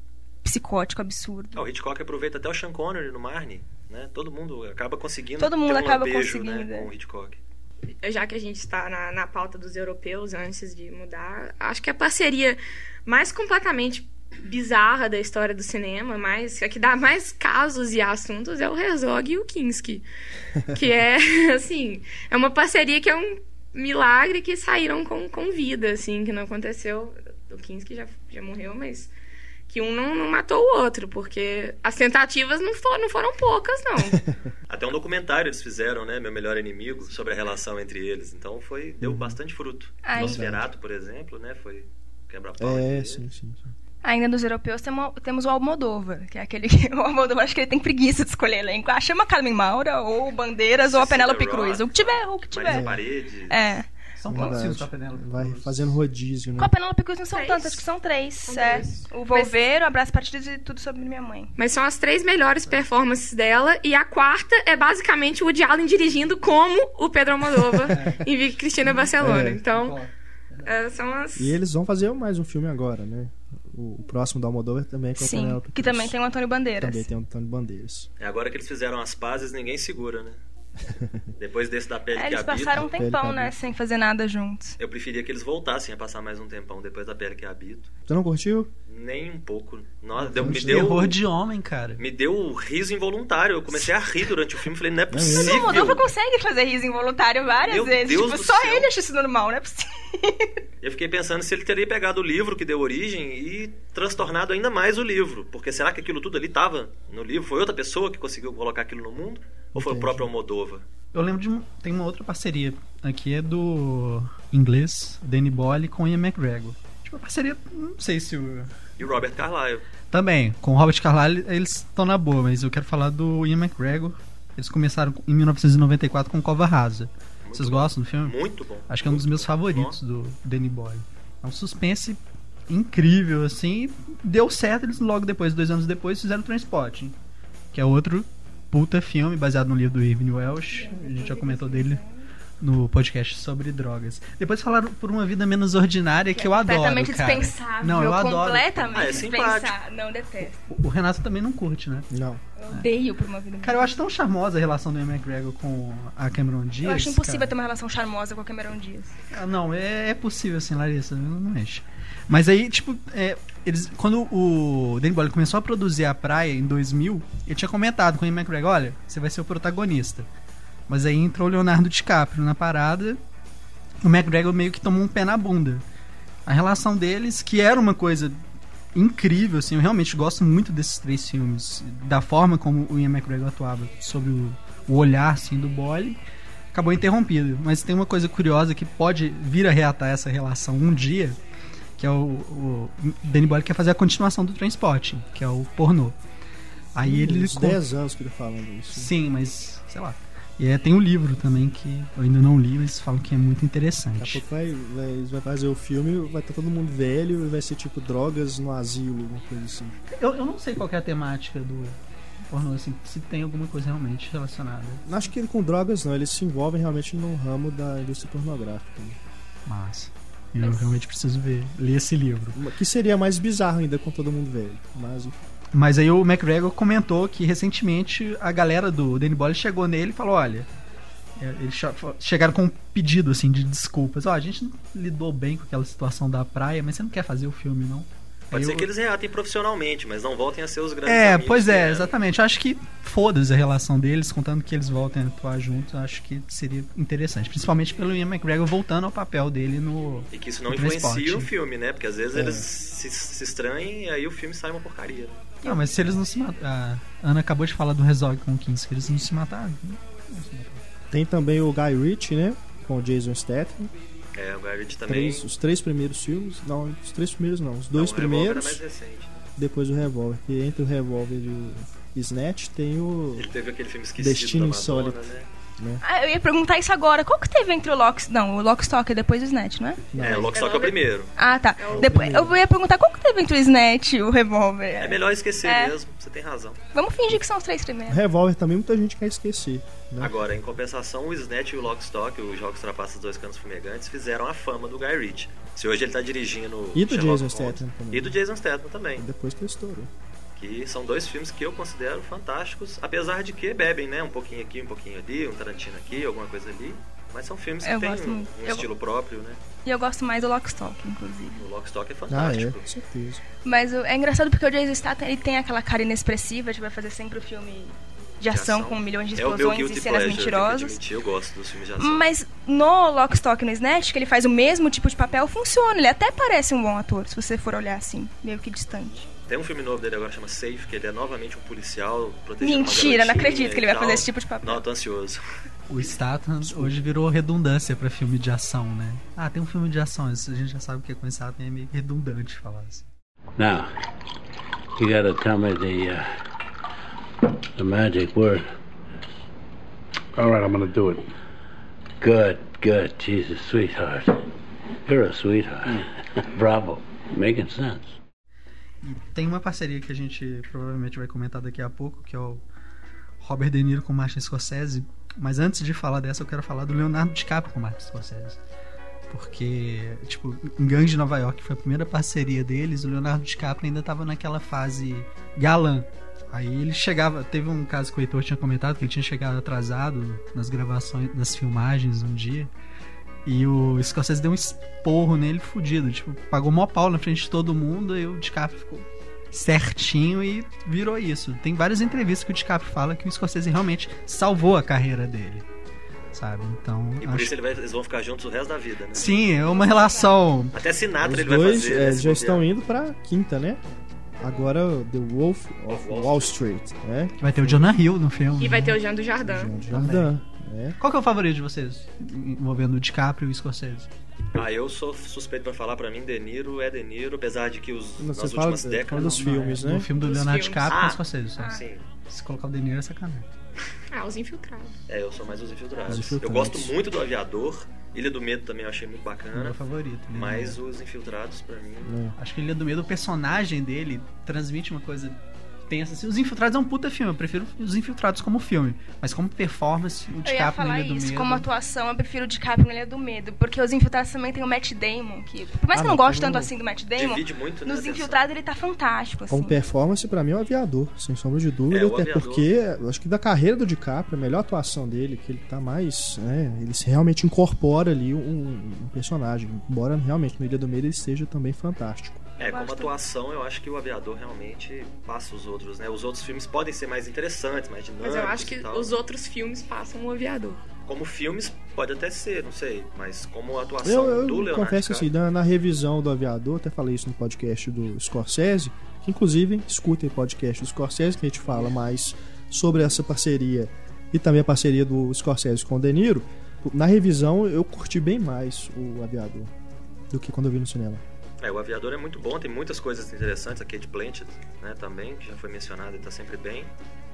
psicótico, absurdo. O Hitchcock aproveita até o Sean Connery no Marnie, né? Todo mundo acaba conseguindo Todo mundo ter um acaba lampejo, conseguindo, né, é. com o Hitchcock. já que a gente está na, na pauta dos europeus antes de mudar, acho que a parceria mais completamente bizarra da história do cinema, mais a que dá mais casos e assuntos é o Herzog e o Kinski, que é assim, é uma parceria que é um milagre que saíram com, com vida, assim, que não aconteceu. O Kinski já, já morreu, mas que um não, não matou o outro, porque as tentativas não, for, não foram poucas, não. Até um documentário eles fizeram, né? Meu Melhor Inimigo, sobre a relação entre eles. Então foi deu bastante fruto. Ai. Nosferatu, por exemplo, né? Foi quebra-pau. É, sim, sim. sim. Ainda dos europeus temo- temos o Almodóvar, que é aquele que. O Almodóvar acho que ele tem preguiça de escolher elenco. Ah, chama Carmen Maura, ou Bandeiras, ou a Penélope Cruz. O que tiver, o que tiver. Paredes. É. São quantos filmes com a Penélope Vai fazendo rodízio, né? Com a Penélope Cruz não são Três? tantas, acho que são três. São é. O Volveiro, Abraço Partidos e Tudo Sobre Minha Mãe. Mas são as três melhores performances dela. E a quarta é basicamente o Woody Allen dirigindo como o Pedro Almodóvar em Vicky Cristina Barcelona. É. Então, é, são as... E eles vão fazer mais um filme agora, né? O, o próximo da Almodóvar também é com a Sim, Penélope que Cruz. também tem o Antônio Bandeiras. Também tem o Antônio Bandeiras. É agora que eles fizeram as pazes, ninguém segura, né? Depois desse da pele É, que eles habita, passaram um tempão, né, sem fazer nada juntos. eu preferia que eles voltassem a passar mais um tempão depois da pele que habito. Você não curtiu? Nem um pouco. Nossa, deu, me deu Terror de homem, cara. me deu riso involuntário. Eu comecei a rir durante o filme, falei, não é mesmo? Mas o Rodolfo possível. consegue fazer riso involuntário várias Meu vezes. Deus tipo, do só céu. ele acha isso normal, não é possível. Eu fiquei pensando se ele teria pegado o livro que deu origem e transtornado ainda mais o livro. Porque será que aquilo tudo ali estava no livro? Foi outra pessoa que conseguiu colocar aquilo no mundo? Ou foi o próprio Almodóvar? Eu lembro de tem uma outra parceria aqui é do inglês Danny Boyle com Ian McGregor. Tipo, uma parceria, não sei se o E o Robert Carlyle. também com o Robert Carlyle eles estão na boa, mas eu quero falar do Ian McGregor. Eles começaram em 1994 com Cova Rasa. Vocês gostam do filme? Muito bom. Acho que é um dos meus favoritos do Danny Boyle. É um suspense incrível, assim. Deu certo, eles logo depois, dois anos depois, fizeram Transporting, que é outro puta filme baseado no livro do Irving Welsh. A gente já comentou dele no podcast sobre drogas. Depois falaram por uma vida menos ordinária que eu adoro. Completamente cara. dispensável. Não, eu adoro. Completamente Ah, é dispensável. Não, detesto. O Renato também não curte, né? Não. Eu odeio por uma vida Cara, eu acho tão charmosa a relação do Ian McGregor com a Cameron Diaz. Eu acho impossível cara. ter uma relação charmosa com a Cameron Diaz. Ah, não, é, é possível sim, Larissa, não mexe. Mas aí, tipo, é, eles, quando o Danny Boyle começou a produzir A Praia em 2000, ele tinha comentado com o Ian McGregor, olha, você vai ser o protagonista. Mas aí entrou o Leonardo DiCaprio na parada, o McGregor meio que tomou um pé na bunda. A relação deles, que era uma coisa incrível, assim, eu realmente gosto muito desses três filmes, da forma como o Ian McGregor atuava sobre o, o olhar, assim, do Boyle, acabou interrompido. Mas tem uma coisa curiosa que pode vir a reatar essa relação um dia, que é o, o Danny Boyle quer fazer a continuação do Transporte, que é o pornô. Aí ele Uns com- 10 anos que ele falando isso. Sim, mas sei lá. E é, tem um livro também que eu ainda não li, mas falam que é muito Daqui a interessante. pouco vai, vai, vai fazer o filme, vai estar todo mundo velho e vai ser tipo drogas no asilo, alguma coisa assim. Eu, eu não sei qual é a temática do pornô, assim, se tem alguma coisa realmente relacionada. Acho que com drogas não, eles se envolvem realmente no ramo da indústria pornográfica. né? Eu realmente preciso ver, ler esse livro. Que seria mais bizarro ainda com todo mundo velho. Mas Mas aí o McGregor comentou que recentemente a galera do Danny Boyle chegou nele e falou: olha. é, Eles che- chegaram com um pedido assim de desculpas. Ó, a gente não lidou bem com aquela situação da praia, mas você não quer fazer o filme, não? Pode Aí ser eu- que eles reatem profissionalmente, mas não voltem a ser os grandes É, amigos pois que é, eram. exatamente. Eu acho que foda-se a relação deles, contando que eles voltem a atuar juntos, eu acho que seria interessante. Principalmente pelo Ian McGregor voltando ao papel dele no. E que isso não influencia o filme, né? Porque às vezes É. eles se, se estranhem e aí o filme sai uma porcaria. Não, mas se eles não se mataram. A Ana acabou de falar do Resolve com o Kinski, eles não se mataram. não se mataram. tem também o Guy Ritchie, né? Com o Jason Statham. É, o Ritchie também. Três, os três primeiros filmes. Não, os três primeiros não. Os dois Não, primeiros, é mais recente. depois o Revolver. E entre o Revolver e o Snatch tem o. Ele teve aquele filme esquecido Destino Madonna, Insólito. né? Ah, eu ia perguntar isso agora. Qual que teve entre o Lock... Não, o Lockstock é depois do Snatch, não é? Não, É, o Lockstock é o primeiro. Ah, tá. É Depois, primeiro. eu ia perguntar qual que teve entre o Snatch e o Revólver. É melhor esquecer É. mesmo, você tem razão. Vamos fingir que são os três O primeiros. Revolver também muita gente quer esquecer. Né? Agora, em compensação, o Snatch e o Lockstock, os Jogos Trapaças Dois Canos Fumegantes, fizeram a fama do Guy Ritchie. Se hoje ele tá dirigindo E do Sherlock Jason Statham também. E do Jason Statham também. Depois que estourou. Que são dois filmes que eu considero fantásticos, apesar de que bebem, né? Um pouquinho aqui, um pouquinho ali, um Tarantino aqui, alguma coisa ali. Mas são filmes que Eu têm um, um Eu- estilo próprio, né? E eu gosto mais do Lockstock, inclusive. O Lockstock é Ah, é, fantástico. com certeza. Mas o- é engraçado porque o Jason Statham ele tem aquela cara inexpressiva de vai fazer sempre o filme de ação, com milhões de É explosões guilty e cenas pleasure, mentirosas. admitir, eu gosto dos filmes de ação. Mas no Lockstock e no Snatch, que ele faz o mesmo tipo de papel, funciona. Ele até parece um bom ator, se você for olhar assim, meio que distante. Tem um filme novo dele agora chama Safe, que ele é novamente um policial protegendo Mentira, não acredito que ele vai fazer esse tipo de papel. Não, tô ansioso. O Statham hoje virou redundância pra filme de ação, né? Ah, tem um filme de ação, isso a gente já sabe que é com o Statham é meio redundante falar assim. Now, you gotta tell me the uh, the magic word. All right, I'm gonna do it. Good, good, Jesus, sweetheart. You're a sweetheart. Bravo, making sense. E tem uma parceria que a gente provavelmente vai comentar daqui a pouco, que é o Robert De Niro com Martin Scorsese. Mas antes de falar dessa, eu quero falar do Leonardo DiCaprio com Martin Scorsese. Porque, tipo, em Gangue de Nova York foi a primeira parceria deles, o Leonardo DiCaprio ainda tava naquela fase galã. Aí ele chegava, teve um caso que o Heitor tinha comentado que ele tinha chegado atrasado nas gravações, nas filmagens um dia. E o Scorsese deu um esporro nele fudido, tipo, pagou mó pau na frente de todo mundo e o DiCaprio ficou certinho e virou isso. Tem várias entrevistas que o DiCaprio fala que o Scorsese realmente salvou a carreira dele. Sabe? Então, E por acho- isso ele vai- eles vão ficar juntos o resto da vida, né? sim, é uma relação Até Sinatra Os ele vai dois fazer. é, já estão indo pra quinta, né? Agora The Wolf of Wall Street, né? vai ter o Jonah Hill no filme. E vai né? ter o Jean do Jardim. Jean Jardim, né? Qual que é o favorito de vocês envolvendo o DiCaprio e o Scorsese? Ah, eu sou suspeito pra falar, pra mim, De Niro é De Niro, apesar de que os, Não, nas últimas fala décadas... dos filmes, No né? filme do Dos Leonardo filmes. DiCaprio e Ah. o Scorsese. Só. Sim, Se colocar o De Niro é sacanagem. Ah, os infiltrados. é, eu sou mais os infiltrados. Os Infiltrados. Eu gosto muito do Aviador, Ilha do Medo também eu achei muito É o bacana, meu favorito. Do mas os infiltrados, pra mim... É. Acho que Ilha do Medo, o personagem dele transmite uma coisa tensa. Assim, os Infiltrados é um puta filme, eu prefiro os Infiltrados como filme. Mas como performance, o DiCaprio na falar Ilha do isso, Medo... como atuação, eu prefiro o DiCaprio na Ilha do Medo, porque os Infiltrados também tem o Matt Damon, que por mais Ah, que eu não mas goste tanto assim do Matt Damon, muito, né, nos atenção. Infiltrados ele tá fantástico, assim. Como performance, pra mim, é o Aviador, sem sombra de dúvida. É, até Aviador. porque, eu acho que da carreira do DiCaprio, a melhor atuação dele, que ele tá mais. né, ele se realmente incorpora ali um, um personagem. Embora realmente no Ilha do Medo ele seja também fantástico. É, como atuação, eu acho que o Aviador realmente passa os outros, né? Os outros filmes podem ser mais interessantes, mais dinâmicos Mas eu acho que os outros filmes passam o aviador. Como filmes, pode até ser, não sei. Mas como atuação Eu, eu do Leonardo confesso assim, na, na revisão do Aviador, até falei isso no podcast do Scorsese, que inclusive escutem o podcast do Scorsese, que a gente fala mais sobre essa parceria e também a parceria do Scorsese com o De Niro. Na revisão, eu curti bem mais o Aviador do que quando eu vi no cinema. É, o Aviador é muito bom, tem muitas coisas interessantes. A Kate Blanchett, né, também, que já foi mencionada e tá sempre bem.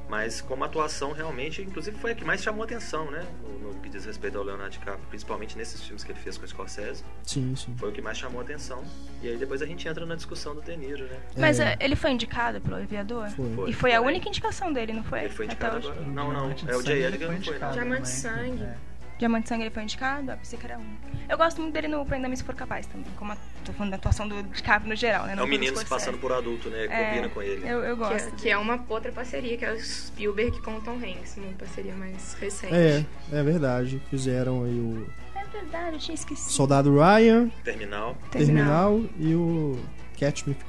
Mas como atuação, realmente, inclusive foi a que mais chamou atenção, né? No, no que diz respeito ao Leonardo DiCaprio, principalmente nesses filmes que ele fez com o Scorsese. Sim, sim. Foi o que mais chamou atenção. E aí depois a gente entra na discussão do De Niro, né? Mas É. é, ele foi indicado pelo Aviador? Foi. Foi. E foi a única indicação dele, não foi? Ele foi Até indicado hoje. agora. Não, não. Diamante de É o Jay Elligan, foi não foi, indicado não. Diamante de também. Sangue. É. Diamante Sangue ele foi indicado? Pensei que era um. Eu gosto muito dele no Prenda-me Se For Capaz também. Como a, tô falando da atuação do DiCaprio no geral, né? É um menino se passando por adulto, né? É, Combina com ele. Eu, eu Que gosto. é, que é uma outra parceria, que é o Spielberg com o Tom Hanks, uma parceria mais recente. É, é verdade. Fizeram aí o É verdade, eu tinha esquecido. Soldado Ryan, Terminal. Terminal e o Catch Me If.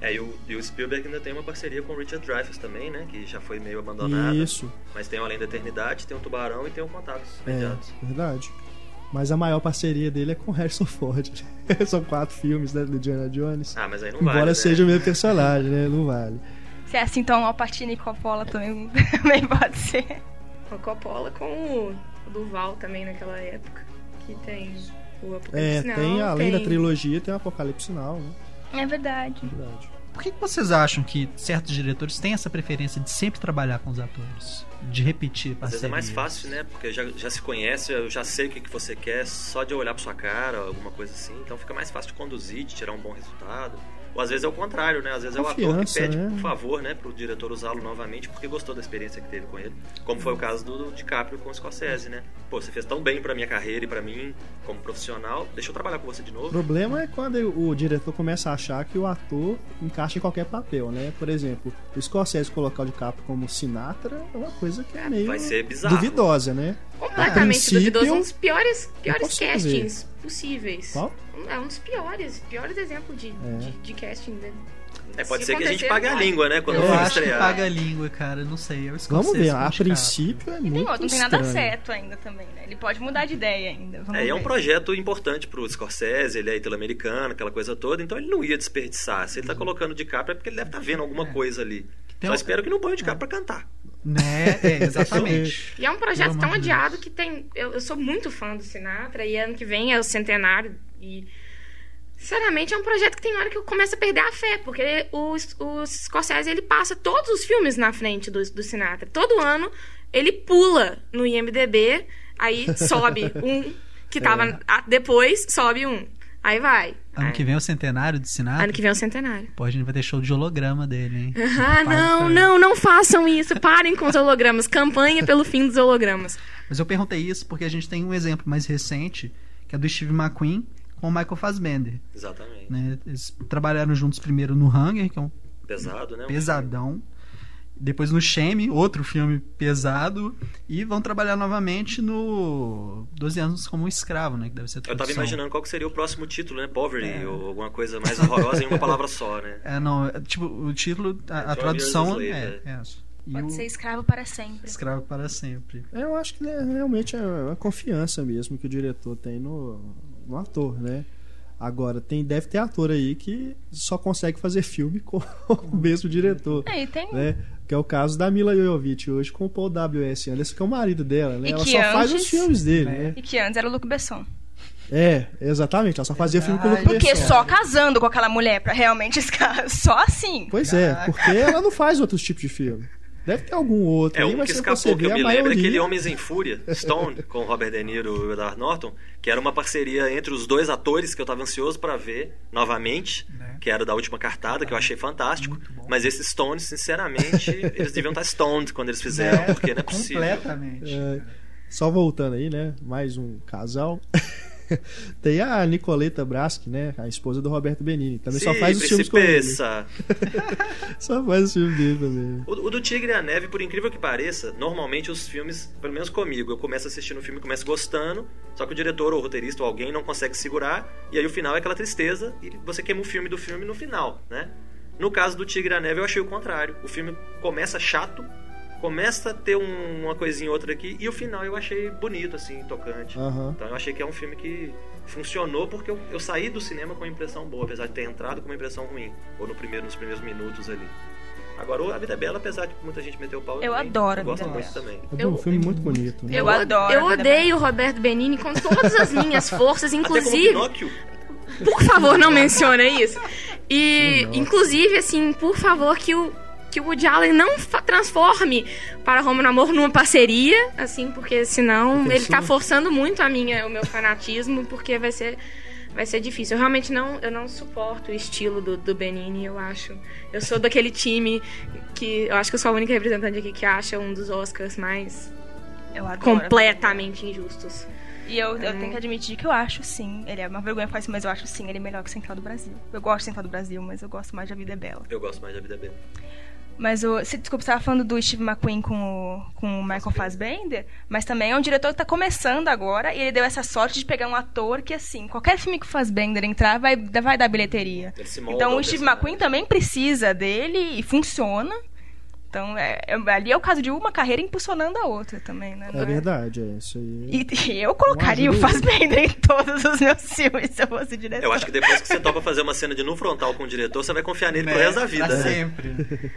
É, e o, e o Spielberg ainda tem uma parceria com o Richard Dreyfuss também, né? Que já foi meio abandonada. Isso, Mas tem o Além da Eternidade, tem o Tubarão e tem o Contatos é, Imediatos. verdade. Mas a maior parceria dele é com Harrison Ford. São quatro filmes, né, do Indiana Jones. Ah, mas aí não Embora vale, né? seja o mesmo personagem, né? Não vale. Se é assim, então Alpatine e Coppola também, também pode ser. O Coppola com o Duval também naquela época. Que tem o É, Apocalipse Now, tem, além da tem- trilogia, tem o Apocalipse Now, né? É verdade. Verdade. Por que, que vocês acham que certos diretores têm essa preferência de sempre trabalhar com os atores? De repetir Às vezes é mais parcerias? fácil, né? Porque já, já se conhece, eu já sei o que, que você quer, só de eu olhar pra sua cara, alguma coisa assim. Então fica mais fácil de conduzir, de tirar um bom resultado. Ou às vezes é o contrário, né? Às vezes é o ator que Confiança, pede, né? por favor, né, pro diretor usá-lo novamente porque gostou da experiência que teve com ele. Como foi o caso do, DiCaprio com o Scorsese, né? Pô, você fez tão bem pra minha carreira e pra mim, como profissional, deixa eu trabalhar com você de O novo. problema é quando o diretor começa a achar que o ator encaixa em qualquer papel, né? Por exemplo, o Scorsese colocar o DiCaprio como Sinatra é uma coisa que é meio Vai ser bizarro. duvidosa, né? Completamente duvidoso. Um dos piores, piores castings possíveis. Qual? É um dos piores, piores exemplos de, É. de, de casting dele. É, pode Se ser que a gente pague a língua, né? Quando Eu acho que paga a língua, cara. Não sei. É o Vamos ver, com a princípio é E tem muito outro, não tem nada certo ainda também, né? Ele pode mudar de ideia ainda. Vamos É, e é um ver. projeto importante pro Scorsese, ele é italo-americano, aquela coisa toda, então ele não ia desperdiçar. Se ele tá colocando o DiCaprio é porque ele deve estar vendo alguma coisa ali. Só um- espero que não ponha o DiCaprio pra cantar. Né? É, exatamente. E é um projeto Pelo tão de adiado Deus. que tem. Eu, eu sou muito fã do Sinatra e ano que vem é o centenário. E. Sinceramente, é um projeto que tem hora que eu começo a perder a fé, porque o, o Scorsese ele passa todos os filmes na frente do, do Sinatra. Todo ano ele pula no IMDB, aí sobe um que tava a- depois, sobe um. Aí vai. Ano Aí- que vem é o centenário de Sinatra. ano que vem é o centenário. Pô, a gente vai ter show de holograma dele, hein? Ah, não, não, não façam isso. Parem com os hologramas. Campanha pelo fim dos hologramas. Mas eu perguntei isso porque a gente tem um exemplo mais recente, que é do Steve McQueen com o Michael Fassbender. Exatamente. Né? Eles trabalharam juntos primeiro no Hunger, que é um Pesado, né? pesadão. Depois no Shame, outro filme pesado. E vão trabalhar novamente no 12 anos como escravo, né? Que deve ser a Eu tava tradução. imaginando qual que seria o próximo título, né? Poverty, É. ou alguma coisa mais horrorosa em uma palavra só, né? É, não, é, tipo, o título, a, a 12 tradução a é, Slave, é essa. Pode o ser escravo para sempre. escravo para sempre. Eu acho que né, realmente é uma confiança mesmo que o diretor tem no, no ator, né? Agora, tem, deve ter ator aí que só consegue fazer filme com o mesmo diretor. É, e tem. Né? Que é o caso da Mila Jovovich hoje com o Paul W.S. Anderson, que é o marido dela, né? E Ela só faz antes- os filmes dele, É. né? E que antes era o Luc Besson. É, exatamente. Ela só fazia filme com o Luc Verdade. Porque Besson. só casando com aquela mulher pra realmente escar. Só assim. Pois é, Caraca. porque ela não faz outros tipos de filme. Deve ter algum outro É, aí, um mas que escapou que eu me lembro é aquele Homens em Fúria, Stone, com Robert De Niro e o Edward Norton, que era uma parceria entre os dois atores que eu tava ansioso pra ver novamente, Né? que era o da última cartada, que eu achei fantástico. Mas esses Stones, sinceramente, eles deviam estar stoned quando eles fizeram, porque não é possível. Completamente. É, só voltando aí, né? Mais um casal. Tem a Nicoleta Braschi, né? A esposa do Roberto Benini. Também só Sim, faz os filmes com ele. Só faz os filmes dele também. O, o do Tigre e a Neve, por incrível que pareça, normalmente os filmes, pelo menos comigo, eu começo assistindo o filme, começo gostando, só que o diretor ou o roteirista ou alguém não consegue segurar, e aí o final é aquela tristeza e você queima o filme do filme no final, né? No caso do Tigre e a Neve, eu achei o contrário. O filme começa chato, começa a ter um- uma coisinha ou outra aqui, e o final eu achei bonito, assim, tocante. Aham. Então eu achei que é um filme que funcionou porque eu, eu saí do cinema com uma impressão boa, apesar de ter entrado com uma impressão ruim, ou no primeiro, nos primeiros minutos ali. Agora, A Vida é Bela, apesar de muita gente meter o pau, Eu também adoro A gosto Vida é muito também. É um Eu- filme muito bonito. Né? Eu, Eu adoro Eu Vida odeio o Roberto Benini com todas as minhas forças, Até como inclusive. Pinóquio, Por favor, não menciona isso. E, Nossa. inclusive, assim, por favor, que o, que o Woody Allen não transforme para Roma no Amor numa parceria, assim, porque senão Defensor. ele tá forçando muito a minha, o meu fanatismo, porque vai ser. Vai ser difícil. Eu realmente não, eu não suporto o estilo do, do Benini, eu acho. Eu sou daquele time que. Eu acho que eu sou a única representante aqui que acha um dos Oscars mais Eu adoro. completamente injustos. E eu, eu tenho que admitir que eu acho sim. Ele é uma vergonha falar isso, mas eu acho sim, ele é melhor que o Central do Brasil. Eu gosto do Central do Brasil, mas eu gosto mais de A Vida é Bela. eu gosto mais da Vida é Bela. Mas o. se- Desculpa, você estava falando do Steve McQueen com o, com o Michael Fassbender, mas também é um diretor que tá começando agora e ele deu essa sorte de pegar um ator que, assim, qualquer filme que o Fassbender entrar vai, vai dar bilheteria. Então o Steve. McQueen também precisa dele e funciona. Então, é, é- ali é o caso de uma carreira impulsionando a outra também, né? Não É verdade, é isso aí. E, e eu colocaria o. Fassbender em todos os meus filmes se eu fosse diretor. Eu acho que depois que você topa fazer uma cena de no frontal com o diretor, você vai confiar nele pro Né? resto da vida, Pra né? sempre.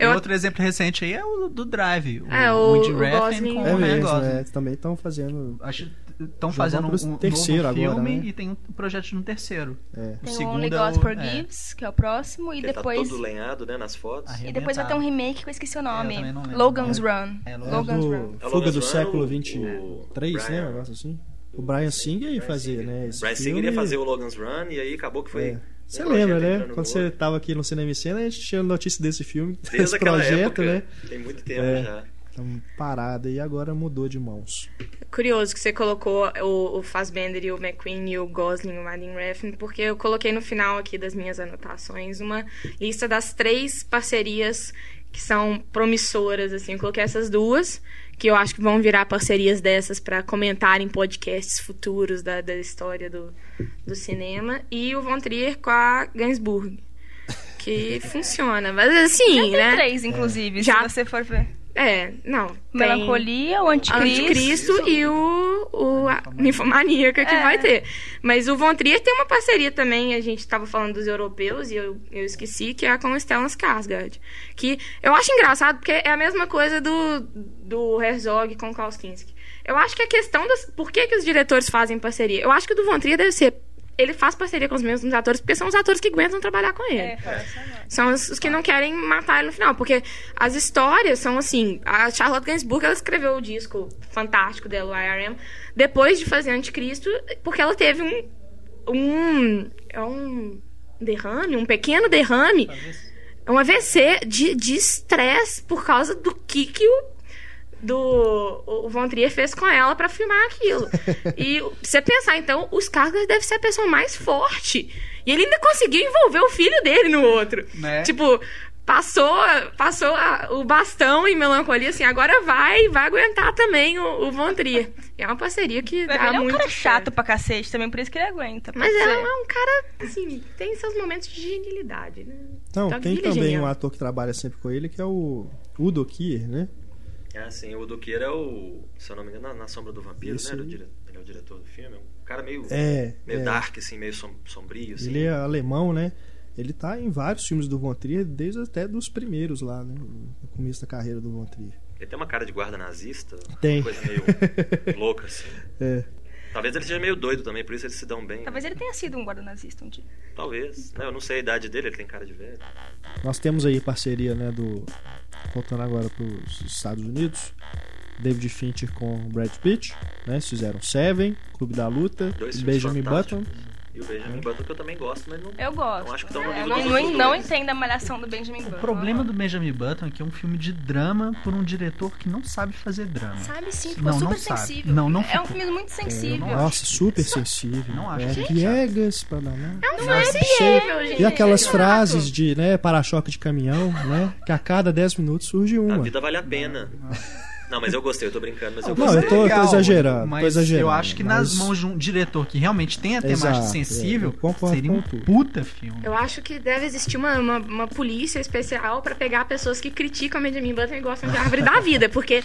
Eu- Outro exemplo recente aí é o do Drive. O, É, o- Woody o Refn com É o Ryan Gosling. é, também estão fazendo. Acho que estão fazendo um, terceiro novo agora, filme né? e tem um projeto de um terceiro. É. Tem o o segundo Only é God o- Forgives, que é o próximo, e Ele depois. tá todo lenhado, né, nas fotos. E depois vai ter um remake que eu esqueci o nome. É, não lembro. Logan's Run. É, É Logan's do Run. É Fuga do século 23, o né? Um negócio assim. O Brian Singer ia fazer, né? Esse Brian Singer ia fazer o Logan's Run e aí acabou que foi. Você lembra, né? no Quando você outro. tava aqui no Cinema e Cena, a gente tinha notícia desse filme, Desde desse projeto, época, né? tem muito tempo É. já. Tá parada e agora mudou de mãos. Curioso que você colocou o, o Fassbender e o McQueen e o Gosling e o Madden Refn, porque eu coloquei no final aqui das minhas anotações uma lista das três parcerias que são promissoras, assim. Eu coloquei essas duas, que eu acho que vão virar parcerias dessas para comentar em podcasts futuros da, da história do, do cinema, e o Von Trier com a Gainsbourg. Que funciona, mas assim, Já tem né? três, inclusive, Já- se você for ver. É, não. Melancolia, o Anticristo. Anticristo e o, o a Ninfomaníaca que É. vai ter. Mas o Von Trier tem uma parceria também, a gente estava falando dos europeus e eu, eu esqueci, que é com o Stellan Skarsgård. Que eu acho engraçado porque é a mesma coisa do, do Herzog com o Klaus Kinski. Eu acho que a questão das... Por que, que os diretores fazem parceria? Eu acho que o do Von Trier deve ser... Ele faz parceria com os mesmos atores porque são os atores que aguentam trabalhar com ele. É. São os, os que não querem matar ele no final. Porque as histórias são assim. A Charlotte Gainsbourg, ela escreveu o disco fantástico dela, o IRM, depois de fazer Anticristo, porque ela teve um. Um. É um derrame, um pequeno derrame, um AVC de de estresse por causa do que, que o. Do o Von Trier fez com ela pra filmar aquilo. E você pensar, então, os Skarsgård deve ser a pessoa mais forte. E ele ainda conseguiu envolver o filho dele no outro. Né? Tipo, passou, passou a- o bastão em melancolia, assim, agora vai, vai aguentar também o, o Von Trier. É uma parceria que Ele dá é um muito cara chato certo. pra cacete também, por isso que ele aguenta. Mas pode é, é um cara, assim, tem seus momentos de genialidade, né? Não, Todd tem é também genial. um ator que trabalha sempre com ele, que é o Udo Kier, né? É assim, o Duqueira é o, se eu não me engano, na, Sombra do Vampiro, Isso né? Ele é o diretor do filme. É um cara meio, É, meio é. dark, assim, meio som- sombrio, assim. Ele é alemão, né? Ele tá em vários filmes do Von Trier, desde até dos primeiros lá, né? No começo da carreira do Von Trier. Ele tem uma cara de guarda nazista, Tem. coisa meio louca, assim. É. Talvez ele seja meio doido também, por isso eles se dão bem. Talvez ele tenha sido um guarda nazista um dia. Talvez. né? Eu não sei a idade dele, ele tem cara de velho. Nós temos aí parceria, né, do voltando agora para os Estados Unidos, David Fincher com Brad Pitt, né? Eles fizeram Seven, Clube da Luta, Dois e Benjamin. Button. E o Benjamin Button, que eu também gosto, mas não. Eu gosto. Não acho que estão no É, nível eu dos não, não entendo a malhação do Benjamin Button. O problema do Benjamin Button é que é um filme de drama por um diretor que não sabe fazer drama. Sabe sim, ficou Não, não super sabe. sensível. Não, não É um ficou. filme muito sensível. Nossa, super sensível. Não acho é, que- piegas pra danar. É um filme sensível, gente. E aquelas frases de, né, para-choque de caminhão, né? Que a cada 10 minutos surge A uma. vida vale a pena. Não, mas eu gostei, eu tô brincando, mas eu Não, gostei. eu tô, eu tô Legal, exagerando. Mas tô exagerando, eu acho que nas mas- mãos de um diretor que realmente tem a temática Exato, sensível, é, eu concordo seria um puta filme. Eu acho que deve existir uma, uma, uma polícia especial pra pegar pessoas que criticam Benjamin Button e gostam de árvore da vida, porque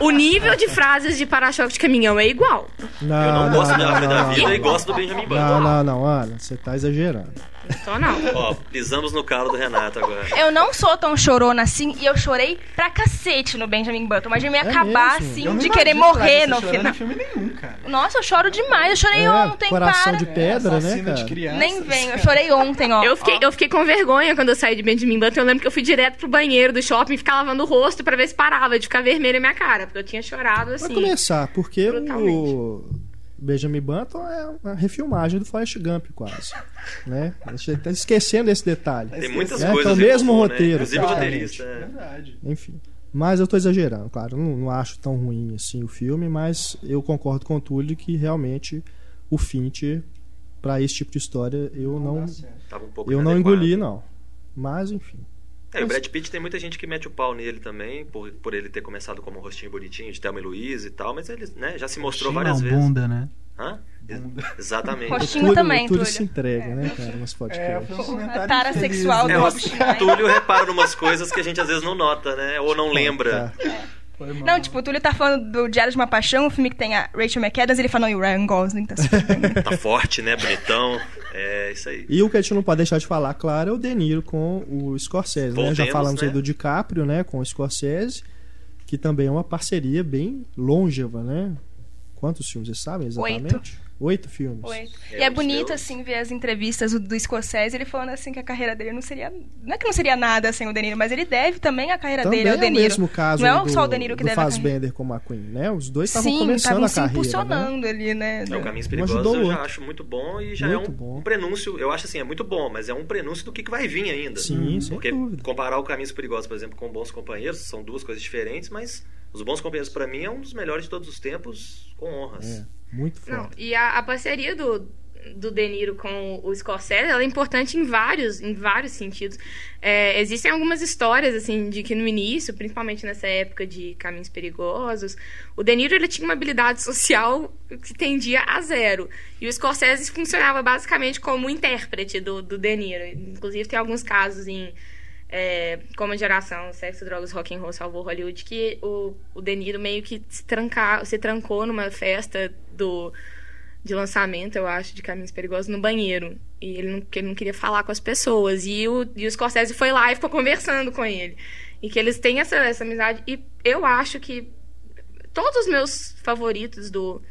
o nível de frases de para-choque de caminhão é igual. Não, Eu não gosto não, da Árvore não, da não, Vida não. e gosto do Benjamin Button. Não, não, não, Ana, você tá exagerando. Então não. Ó, pisamos no calo do Renato agora. Eu não sou tão chorona assim e eu chorei pra cacete no Benjamin Button. Mas de me É acabar mesmo? assim, de querer morrer Larissa no final. filme nenhum, cara. Nossa, eu choro demais. Eu chorei É, ontem, coração para. de pedra, né, Assassina de cara? crianças. Nem vem, eu chorei ontem, ó. Eu fiquei, Ó. eu fiquei com vergonha quando eu saí de Benjamin Button. Eu lembro que eu fui direto pro banheiro do shopping e ficar lavando o rosto pra ver se parava de ficar vermelha a minha cara. Porque eu tinha chorado Vai assim. começar, porque o Benjamin Button é uma refilmagem do Forrest Gump, quase. né? A gente tá esquecendo esse detalhe. Tem muitas É, que é coisas o mesmo comum, roteiro, Né? Inclusive roteirista. é. Verdade. Enfim. Mas eu tô exagerando, claro. Não, não acho tão ruim assim o filme, mas eu concordo com o Túlio que realmente o Fincher, pra esse tipo de história, eu não, um pouco eu não engoli, não. Mas, enfim. É, o Brad Pitt tem muita gente que mete o pau nele também, por, por ele ter começado como um rostinho bonitinho de Thelma e Louise e tal, mas ele né, já se mostrou várias uma vezes. bunda, né? Hã? Ex- Exatamente. Roxinho. o Túlio, também, o Túlio Túlio. se entrega, né, cara, nos É, podcasts. A tara sexual É, do o Rob Schneider. Túlio repara numas coisas que a gente às vezes não nota, né? Ou não lembra. Tá. Não, tipo, o Túlio tá falando do Diário de uma Paixão, um filme que tem a Rachel McAdams, ele fala, não, e o Ryan Gosling tá super bem. Tá forte, né? Bonitão. É isso aí. E o que a gente não pode deixar de falar, claro, é o De Niro com o Scorsese, né? Já Voltemos, falamos aí né? do DiCaprio, né, com o Scorsese, que também é uma parceria bem longeva, né? Quantos filmes vocês sabem exatamente? Oito, filmes. Oito. É, E é os bonito, assim, ver as entrevistas do, do Scorsese, ele falando assim que a carreira dele não seria. Não é que não seria nada sem o De Niro, mas ele deve também a carreira Também dele ao é De o mesmo caso não é do, só o De Niro que do deve. Fassbender com a McQueen, né? Os dois estavam Sim, começando estavam a se carreira, né? impulsionando ali, né? É, o Caminhos Um Perigosos eu já outro. acho muito bom e já Muito é um, bom. um prenúncio. Eu acho assim, é muito bom, mas é um prenúncio do que, que vai vir ainda. Sim, sem Porque dúvida. comparar o Caminhos Perigosos, por exemplo, com Bons Companheiros, são duas coisas diferentes, mas Os Bons Companheiros, pra mim, é um dos melhores de todos os tempos, com honras. É, muito Não, foda. e a, a parceria do, do De Niro com o Scorsese, ela é importante em vários, em vários sentidos. É, existem algumas histórias, assim, de que no início, principalmente nessa época de Caminhos Perigosos, o De Niro ele tinha uma habilidade social que tendia a zero. E o Scorsese funcionava basicamente como intérprete do, do De Niro. Inclusive, tem alguns casos em... É, como a geração Sexo, Drogas, Rock and Roll salvou Hollywood, que o, o De Niro meio que se, trancar, se trancou numa festa do, de lançamento, eu acho, de Caminhos Perigosos, no banheiro. E ele não, ele não queria falar com as pessoas. E o, e o Scorsese foi lá e ficou conversando com ele. E que eles têm essa, essa amizade. E eu acho que todos os meus favoritos do,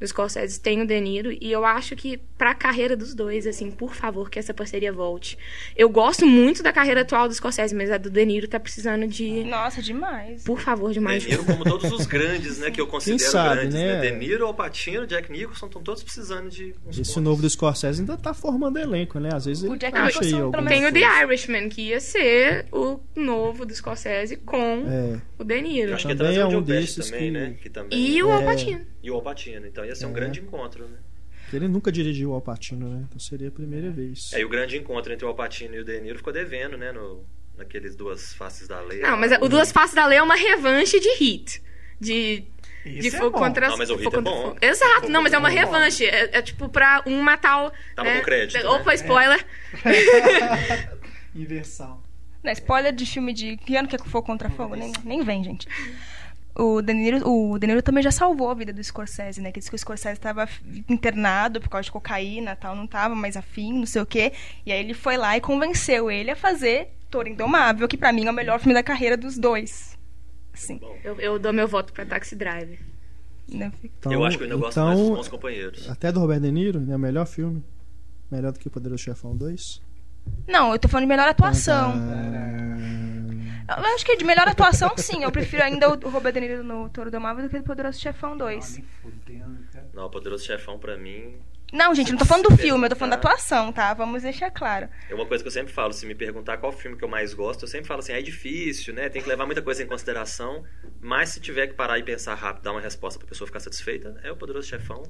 do Scorsese têm o De Niro. E eu acho que pra carreira dos dois, assim, por favor, que essa parceria volte. Eu gosto muito da carreira atual do Scorsese, mas a do De Niro tá precisando de... Nossa, demais. Por favor, de mais De Niro, como todos os grandes, né, que eu considero sabe, grandes, né? né? De Niro, Al Pacino, Jack Nicholson, estão todos precisando de uns Esse pontos. novo do Scorsese ainda tá formando elenco, né? Às vezes O ele Jack acha aí Nicholson, pelo Tem o. The Irishman, que ia ser o novo do Scorsese com É, o De Niro. Eu acho que Também trazer é o Joe um desses também, que- né? Que também... E o É. Al Pacino. E o Al Pacino. Então ia ser um É. grande encontro, né? que ele nunca dirigiu o Alpatino, né? Então seria a primeira vez. É, e o grande encontro entre o Al Pacino e o De Niro ficou devendo, né? No, naqueles Duas Faces da Lei. Não, mas o Duas Faces da Lei é uma revanche de hit. De. De Esse é fogo bom. contra Não, mas o fogo hit é bom. fogo. Exato, Fogo não, mas é uma fogo. revanche. É, é tipo pra um matar o. Tava né? com crédito, né? Opa, spoiler. Inversão. Não, spoiler de filme de. Que ano que é Fogo Contra Fogo? Nem, nem vem, gente. O De, Niro, o De Niro também já salvou a vida do Scorsese, né? Que disse que o Scorsese estava internado por causa de cocaína tal, não estava mais afim, não sei o quê. E aí ele foi lá e convenceu ele a fazer Toro Indomável, que pra mim é o melhor filme da carreira dos dois. Assim, Eu, eu dou meu voto pra Taxi Driver. né? Então, eu acho que eu ainda gosto então, mais dos Bons Companheiros. Até do Robert De Niro, né? O melhor filme. Melhor do que o Poderoso Chefão 2. Não, eu tô falando de melhor atuação. Eu acho que de melhor atuação, sim. Eu prefiro ainda o Robert De Niro no Toro Indomável do que o Poderoso Chefão 2. Não, o Poderoso Chefão, pra mim, Não, gente, não tô falando do filme, eu tô falando da atuação, tá? Vamos deixar claro. é uma coisa que eu sempre falo. Se me perguntar qual filme que eu mais gosto, eu sempre falo assim, é difícil, né? Tem que levar muita coisa em consideração. Mas se tiver que parar e pensar rápido, dar uma resposta pra pessoa ficar satisfeita, é o Poderoso Chefão.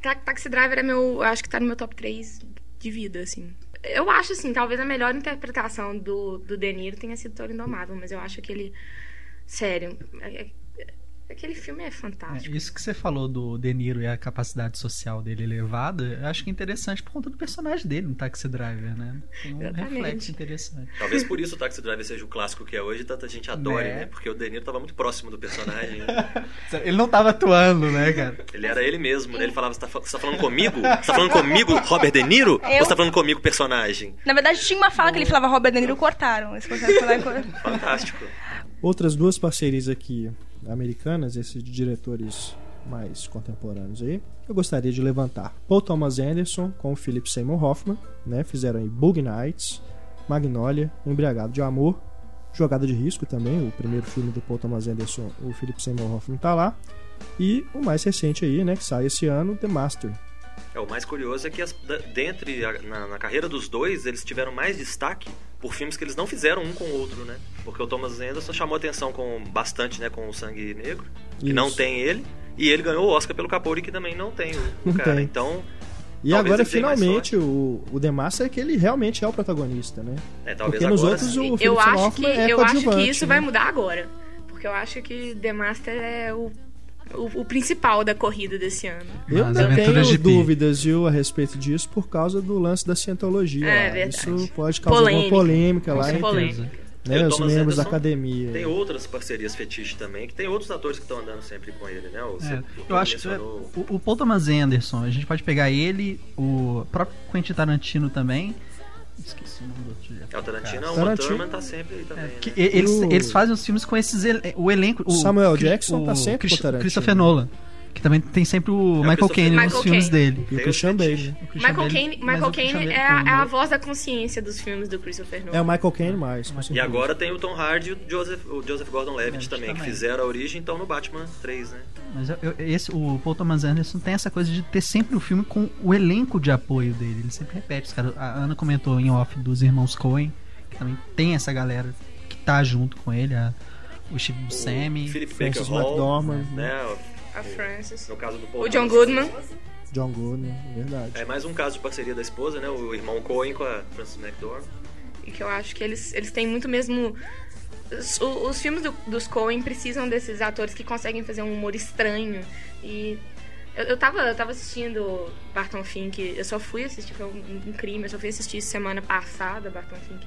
Ta- Taxi Driver é meu. Eu acho que tá no meu top 3 de vida, assim. Eu acho, assim, talvez a melhor interpretação do, do De Niro tenha sido Toro Indomável, mas eu acho aquele. Sério. É- é- aquele filme é É, fantástico. isso que você falou do De Niro e a capacidade social dele elevada, eu acho que é interessante por conta do personagem dele no Taxi Driver, né? Tem um Exatamente. reflexo interessante. Talvez por isso o Taxi Driver seja o clássico que é hoje e tanta gente adore, Né? né? Porque o De Niro tava muito próximo do personagem. Ele não tava atuando, né, cara? Ele era ele mesmo, né? Ele falava, você tá, você tá falando comigo? Você tá falando comigo, Robert De Niro? Ou Eu? você tá falando comigo, personagem? Na verdade, tinha uma fala que ele falava Robert De Niro cortaram. Esse e cor- Fantástico. Outras duas parcerias aqui americanas, esses diretores mais contemporâneos aí, eu gostaria de levantar. Paul Thomas Anderson com o Philip Seymour Hoffman, né? Fizeram aí Bug Nights, Magnolia, Embriagado de Amor, Jogada de Risco também, o primeiro filme do Paul Thomas Anderson, o Philip Seymour Hoffman tá lá. E o mais recente aí, né, que sai esse ano, The Master. É, o mais curioso é que as, dentre a- na, na carreira dos dois, eles tiveram mais destaque por filmes que eles não fizeram um com o outro, né? Porque o Thomas Anderson chamou atenção com bastante, né, com o Sangue Negro, que Isso. não tem ele, e ele ganhou o Oscar pelo Capori, que também não tem o, o Não cara. tem. Então, E Talvez agora, finalmente, o, o The Master é que ele realmente é o protagonista, né? é, talvez Porque nos agora outros sim. o eu Philip Seymour acho que, é eu acho que isso né? vai mudar agora. Porque eu acho que The Master é o, o, o principal da corrida desse ano. Eu não tenho de dúvidas, viu, a respeito disso por causa do lance da cientologia. É verdade. Isso pode causar alguma Polêmica. polêmica lá entre polêmica. né, os membros da academia. Tem outras parcerias fetiche também, que tem outros atores que estão andando sempre com ele, né? É, eu acho que é, o, o Paul Thomas Anderson, a gente pode pegar ele, o próprio Quentin Tarantino também. Esqueci o nome do outro diretor. É, o Tarantino, cara. o Tarantino. Thurman tá sempre aí também, É, né? que e- eles, o- eles fazem os filmes com esses el- o elenco. O Samuel Jackson tá o sempre com Chris- o Tarantino. Christopher Nolan. Que também tem sempre o Michael Christopher- Caine nos Michael filmes Caine. dele. E o Christian Bale. né? Michael Caine, Michael é, a, é a um- voz da consciência dos filmes do Christopher Nolan. É o Michael Caine mais. E agora tem o Tom Hardy e o Joseph, o Joseph Gordon-Levitt Levitt também, que também. fizeram a origem, então no Batman 3, né? Mas eu- eu- esse, o Paul Thomas Anderson tem essa coisa de ter sempre o filme com o elenco de apoio dele. Ele sempre repete. Os caras- a Ana comentou em off dos irmãos Coen, que também tem essa galera que tá junto com ele, a- o Steve Buscemi. O Philip Francis Baker Hall, McDormand, né? A Francis. No caso do Paul O John Thomas. Goodman. John Goodman, verdade. É mais um caso de parceria da esposa, né? O irmão Coen com a Frances McDormand. E que eu acho que eles, eles têm muito mesmo. Os, os filmes do- dos Coen precisam desses atores que conseguem fazer um humor estranho. E eu, eu, tava, eu tava assistindo Barton Fink, eu só fui assistir, foi um, um crime, eu só fui assistir semana passada Barton Fink.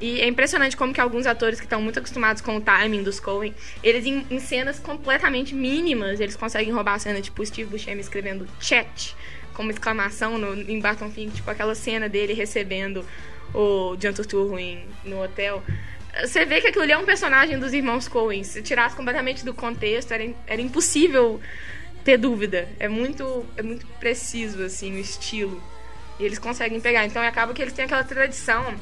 E é impressionante como que alguns atores que estão muito acostumados com o timing dos Coen, eles em, em cenas completamente mínimas, eles conseguem roubar a cena, tipo o Steve Buscemi escrevendo chat como exclamação no, em Barton Fink, tipo aquela cena dele recebendo o John Turturro em, no hotel. Você vê que aquilo ali é um personagem dos irmãos Coen. Se tirasse completamente do contexto, era, era impossível ter dúvida. É muito, é muito preciso, assim, o estilo. E eles conseguem pegar. Então acaba que eles têm aquela tradição,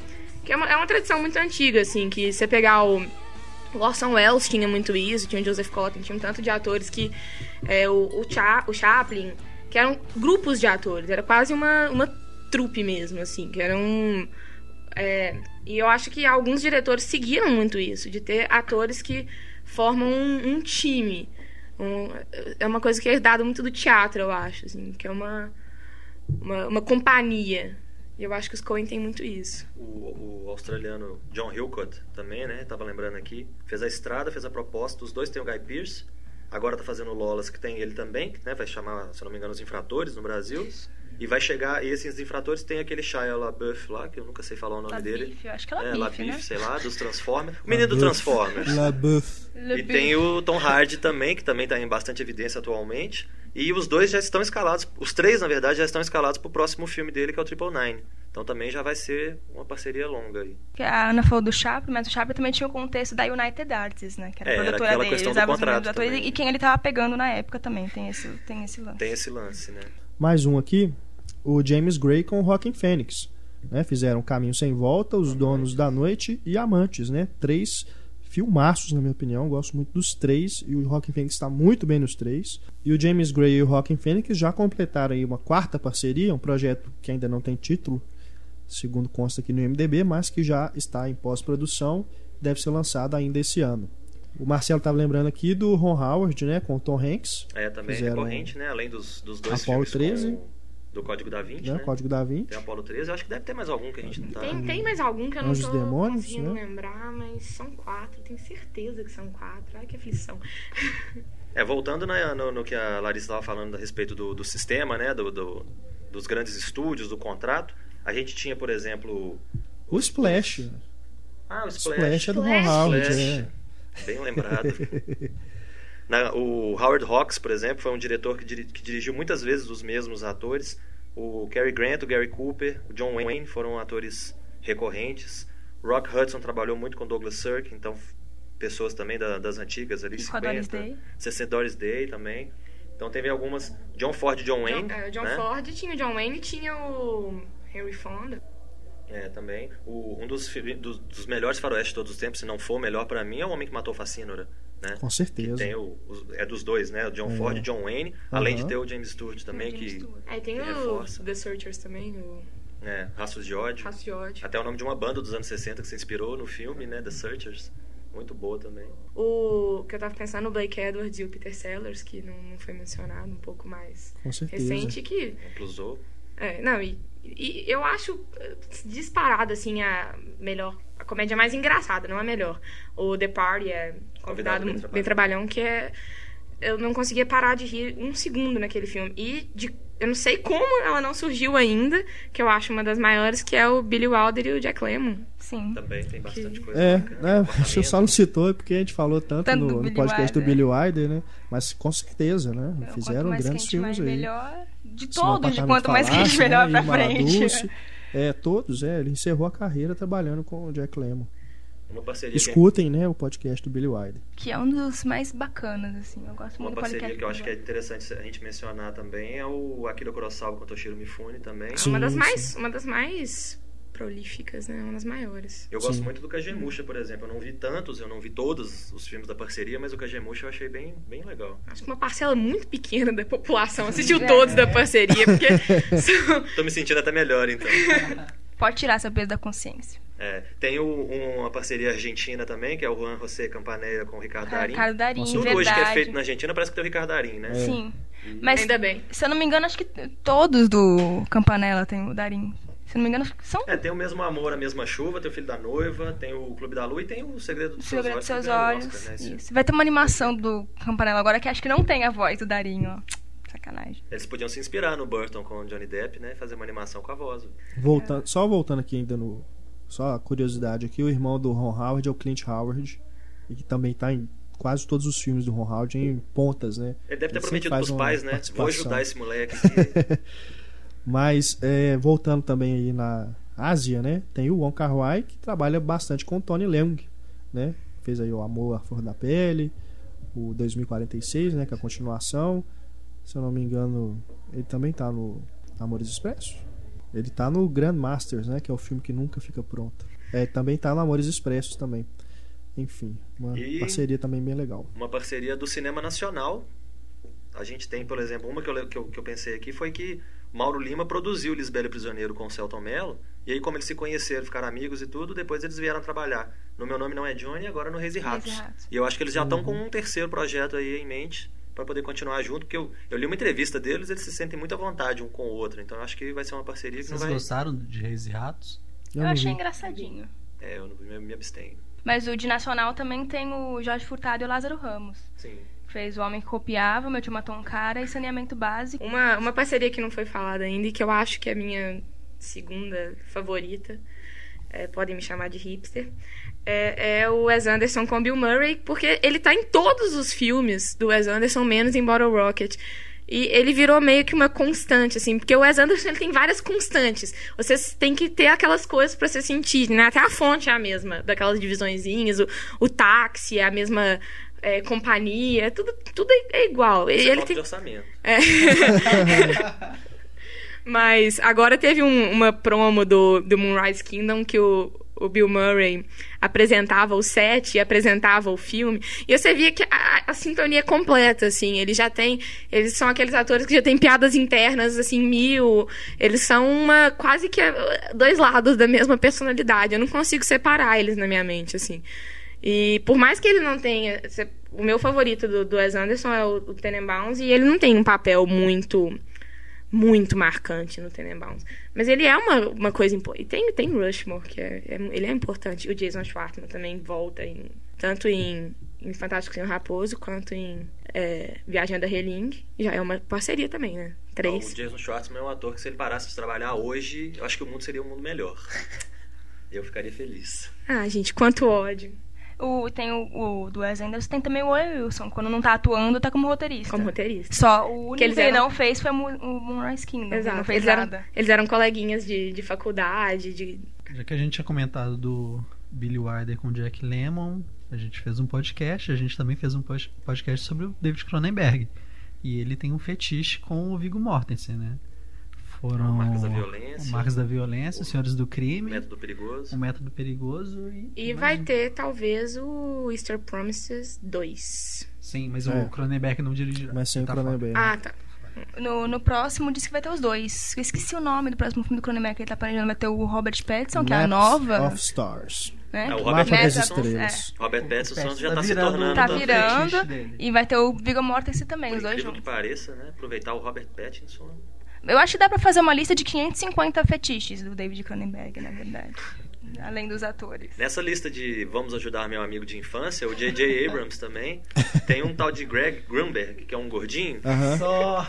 que é uma, é uma tradição muito antiga, assim, que você pegar o. O Orson Welles tinha muito isso, tinha o Joseph Cotten, tinha um tanto de atores que. É, o, o, Cha, o Chaplin, que eram grupos de atores, era quase uma, uma trupe mesmo, assim, que eram. É, e eu acho que alguns diretores seguiram muito isso, de ter atores que formam um, um time. Um- é uma coisa que é herdada muito do teatro, eu acho, assim, que é uma, uma, uma companhia. E eu acho que os Coen têm muito isso. O, o australiano John Hillcott também, né? Tava lembrando aqui. Fez a estrada, fez a proposta. Os dois têm o Guy Pearce. Agora tá fazendo o Lolas, que tem ele também, né? Vai chamar, se não me engano, os infratores no Brasil. E vai chegar, e esses infratores tem aquele Shia LaBeouf lá, que eu nunca sei falar o nome LaBeouf, dele. eu acho que é é, LaBeouf, LaBeouf, né? sei lá, dos Transformers. O menino do LaBeouf. Transformers. LaBeouf. E tem o Tom Hardy também, que também está em bastante evidência atualmente. E os dois já estão escalados, os três, na verdade, já estão escalados para o próximo filme dele, que é o Triple Nine. Então também já vai ser uma parceria longa aí. A Ana falou do Chaplin, mas o Chaplin também tinha o contexto da United Artists, né? Que era É, a era produtora aquela dele. usava os do ator. E quem ele tava pegando na época também. Tem esse, tem esse lance. Tem esse lance, né? Mais um aqui, o James Gray com o Rockin' Phoenix. Né? Fizeram Caminho Sem Volta, Os Donos da Noite e Amantes, né? Três filmaços, na minha opinião. Gosto muito dos três e o Rockin' Phoenix está muito bem nos três. E o James Gray e o Rockin' Phoenix já completaram aí uma quarta parceria, um projeto que ainda não tem título, segundo consta aqui no MDB, mas que já está em pós-produção, deve ser lançado ainda esse ano. O Marcelo estava lembrando aqui do Ron Howard, né, com o Tom Hanks, É também Fizeram recorrente, né? além dos, dos dois Apollo filmes 13. com- do Código da Vinci, né, né? Código da Vinci. Tem Apollo 13, eu acho que deve ter mais algum que a gente não tá... Tem, tem mais algum que eu não Anjos tô Demônios, conseguindo né? lembrar, mas são quatro. Tenho certeza que são quatro. Ai, que aflição. É, voltando na- no, no que a Larissa estava falando a respeito do, do sistema, né? Do, do- dos grandes estúdios, do contrato. A gente tinha, por exemplo... O Splash. Ah, o Splash, Splash. é do Ron. Howard, é. Bem lembrado. Na- o Howard Hawks, por exemplo, foi um diretor que, diri- que dirigiu muitas vezes os mesmos atores. O Cary Grant, o Gary Cooper, o John Wayne foram atores recorrentes. Rock Hudson trabalhou muito com Douglas Sirk, então pessoas também da- das antigas ali, E com a Doris 50, Day. 60 Doris Day também. Então teve algumas. John Ford e John Wayne. John, é, John né? Ford tinha o John Wayne e tinha o Henry Fonda. É, também. O- um dos, dos, dos melhores faroestes de todos os tempos, se não for o melhor pra mim, é o Homem que Matou Facínora. Né? Com certeza. Que tem o, os- é dos dois, né? O John É. Ford e John Wayne, além de ter o James Stewart também, James que Stewart. Aí tem Que o reforça. The Searchers também, o é, Rastros de Ódio. Raço de Ódio. Até o nome de uma banda dos anos 60 que se inspirou no filme, né? The Searchers. Muito boa também. O que eu tava pensando, o Blake Edwards e o Peter Sellers, que não, não foi mencionado, um pouco mais Com certeza. recente, que Inclusou. É, não, e, e eu acho eh, disparado, assim, a melhor, a comédia mais engraçada, não a melhor. O The Party é Convidado convidado bem bem, trabalhão. que é. Eu não conseguia parar de rir um segundo naquele filme. E de, eu não sei como ela não surgiu ainda, que eu acho uma das maiores, que é o Billy Wilder e o Jack Lemmon. Sim. Também tem bastante coisa. É, né, você só não citou porque a gente falou tanto, Tanto do no, no Billy podcast do Wilder. Billy Wilder, né? Mas com certeza, né? Fizeram grandes filmes aí. melhor. De todos, de quanto mais quente, melhor né, pra frente. Dulce. É, todos, é. Ele encerrou a carreira trabalhando com o Jack Lemmon. Uma parceria, que, Escutem, né, o podcast do Billy Wilder. Que é um dos mais bacanas, assim. Eu gosto uma muito do parceria que eu acho que é interessante a gente mencionar também é o Akira Kurosawa com o Toshiro Mifune também. Sim. uma das mais. Uma das mais prolíficas, né? Uma das maiores. Eu gosto Sim. muito do Kagemusha, por exemplo. Eu não vi tantos, eu não vi todos os filmes da parceria, mas o Kagemusha eu achei bem, bem legal. Acho que uma parcela muito pequena da população assistiu É. todos da parceria, porque Tô me sentindo até melhor, então. Pode tirar seu peso da consciência. É, tem o- uma parceria argentina também, que é o Juan José Campaneira com o Ricardo Darín. Ricardo Darim, Tudo verdade. hoje que é feito na Argentina parece que tem o Ricardo Darín, né? Sim. Mas, ainda bem. se eu não me engano, acho que todos do Campanella tem o Darim. Se não me engano, são É, tem o mesmo amor, a mesma chuva, tem o filho da noiva, tem o Clube da Lua e tem o Segredo dos o Seus Segredo Olhos. dos Seus que ganhou o Olhos. Oscar, né, Isso. Vai ter uma animação do Campanella agora que acho que não tem a voz do Darim, ó. Sacanagem. Eles podiam se inspirar no Burton com o Johnny Depp, né? Fazer uma animação com a voz. Voltando, Só voltando aqui ainda no. Só a curiosidade aqui, o irmão do Ron Howard é o Clint Howard. E que também tá em quase todos os filmes do Ron Howard em pontas, né? Ele deve ter Ele prometido pros pais, né? Vou ajudar esse moleque aqui. Mas é, voltando também aí na Ásia, né? Tem o Wong Kar Wai que trabalha bastante com o Tony Leung, né? Fez aí o Amor à Flor da Pele, o 2046, né? Que é a continuação. Se eu não me engano, ele também tá no Amores Expressos. Ele tá no Grandmasters, né? Que é o filme que nunca fica pronto. É, também tá no Amores Expressos também. Enfim, uma E- parceria também bem legal. uma parceria do cinema nacional. A gente tem, por exemplo, uma que eu, que eu, que eu pensei aqui foi que Mauro Lima produziu Lisbelo Prisioneiro com o Celton Mello. E aí, como eles se conheceram, ficaram amigos e tudo, depois eles vieram trabalhar. No Meu Nome Não É Johnny, agora no Reis e Ratos. E eu acho que eles já estão com um terceiro projeto aí em mente pra poder continuar junto, porque eu, eu li uma entrevista deles, eles se sentem muito à vontade um com o outro, então eu acho que vai ser uma parceria que Vocês não vai... gostaram de Reis e Ratos? Eu, não achei vi. engraçadinho. É, eu não- me, me abstenho. Mas o de Nacional também tem o Jorge Furtado e o Lázaro Ramos. Sim. Fez O Homem que Copiava, Meu Tio Matou um Cara e Saneamento Básico. Uma, uma parceria que não foi falada ainda e que eu acho que é a minha segunda favorita, é, podem me chamar de hipster, é, é o Wes Anderson com Bill Murray, porque ele tá em todos os filmes do Wes Anderson, menos em Bottle Rocket. E ele virou meio que uma constante, assim, porque o Wes Anderson tem várias constantes. Você tem que ter aquelas coisas pra você sentir, né? Até a fonte é a mesma, daquelas divisõezinhas, o, o táxi é a mesma é, companhia, tudo, tudo é, é igual. Isso é ele tem... de orçamento. É. Mas agora teve um- uma promo do, do Moonrise Kingdom que o, o Bill Murray apresentava o set e apresentava o filme. E você via que a, a sintonia é completa, assim. Eles já têm. Eles são aqueles atores que já têm piadas internas, assim, mil. Eles são uma. quase que eh, dois lados da mesma personalidade. Eu não consigo separar eles na minha mente, assim. E por mais que ele não tenha. O meu favorito do, do Wes Anderson é o, o Tenenbaums, e ele não tem um papel muito. muito marcante no Tenenbaums. Mas ele é uma, uma coisa importante. E tem, tem Rushmore, que é, é- ele é importante. O Jason Schwartzman também volta em. Tanto em, em Fantástico Senhor Raposo, quanto em é, Viagem da Reling. Já é uma parceria também, né? Três. O Jason Schwartzman é um ator que se ele parasse de trabalhar hoje, eu acho que o mundo seria um mundo melhor. Eu ficaria feliz. Ah, gente, quanto ódio. O, tem o, o do Wes Anderson, tem também o Owen Wilson. Quando não tá atuando, tá como roteirista. Como roteirista. Só o único Que ele eram- não fez foi o Mo- o Moonrise Kingdom. Ele Exato. não fez eles, eram, nada. eles eram coleguinhas de, de faculdade, de. Já que a gente tinha comentado do Billy Wilder com Jack Lemmon, a gente fez um podcast, a gente também fez um pod- podcast sobre o David Cronenberg. E ele tem um fetiche com o Viggo Mortensen, né? Foram Marcas da Violência. Marcas da Violência, Senhores do Crime, Método perigoso. Um Método Perigoso e... E vai ter, talvez, o Easter Promises 2. Sim, mas É. o Cronenberg não dirigirá. Mas sem o Tá. Cronenberg. Ah, tá. No, no próximo diz que vai ter os dois. Eu esqueci o nome do próximo filme do Cronenberg que ele tá planejando. Vai ter o Robert Pattinson, que é a Maps nova. of Stars. Né? É, o Robert Mapa das Pattinson, Estrelas. Robert Pattinson Pattinson já tá tá se virando- tornando. Tá do virando. E vai ter o Viggo Mortensen também, Por os dois incrível que juntos. pareça, né? Aproveitar o Robert Pattinson. Eu acho que dá pra fazer uma lista de 550 fetiches do David Cronenberg, na verdade. Além dos atores. Nessa lista de Vamos Ajudar Meu Amigo de Infância, o J.J. Abrams também, tem um tal de Greg Grunberg, que é um gordinho,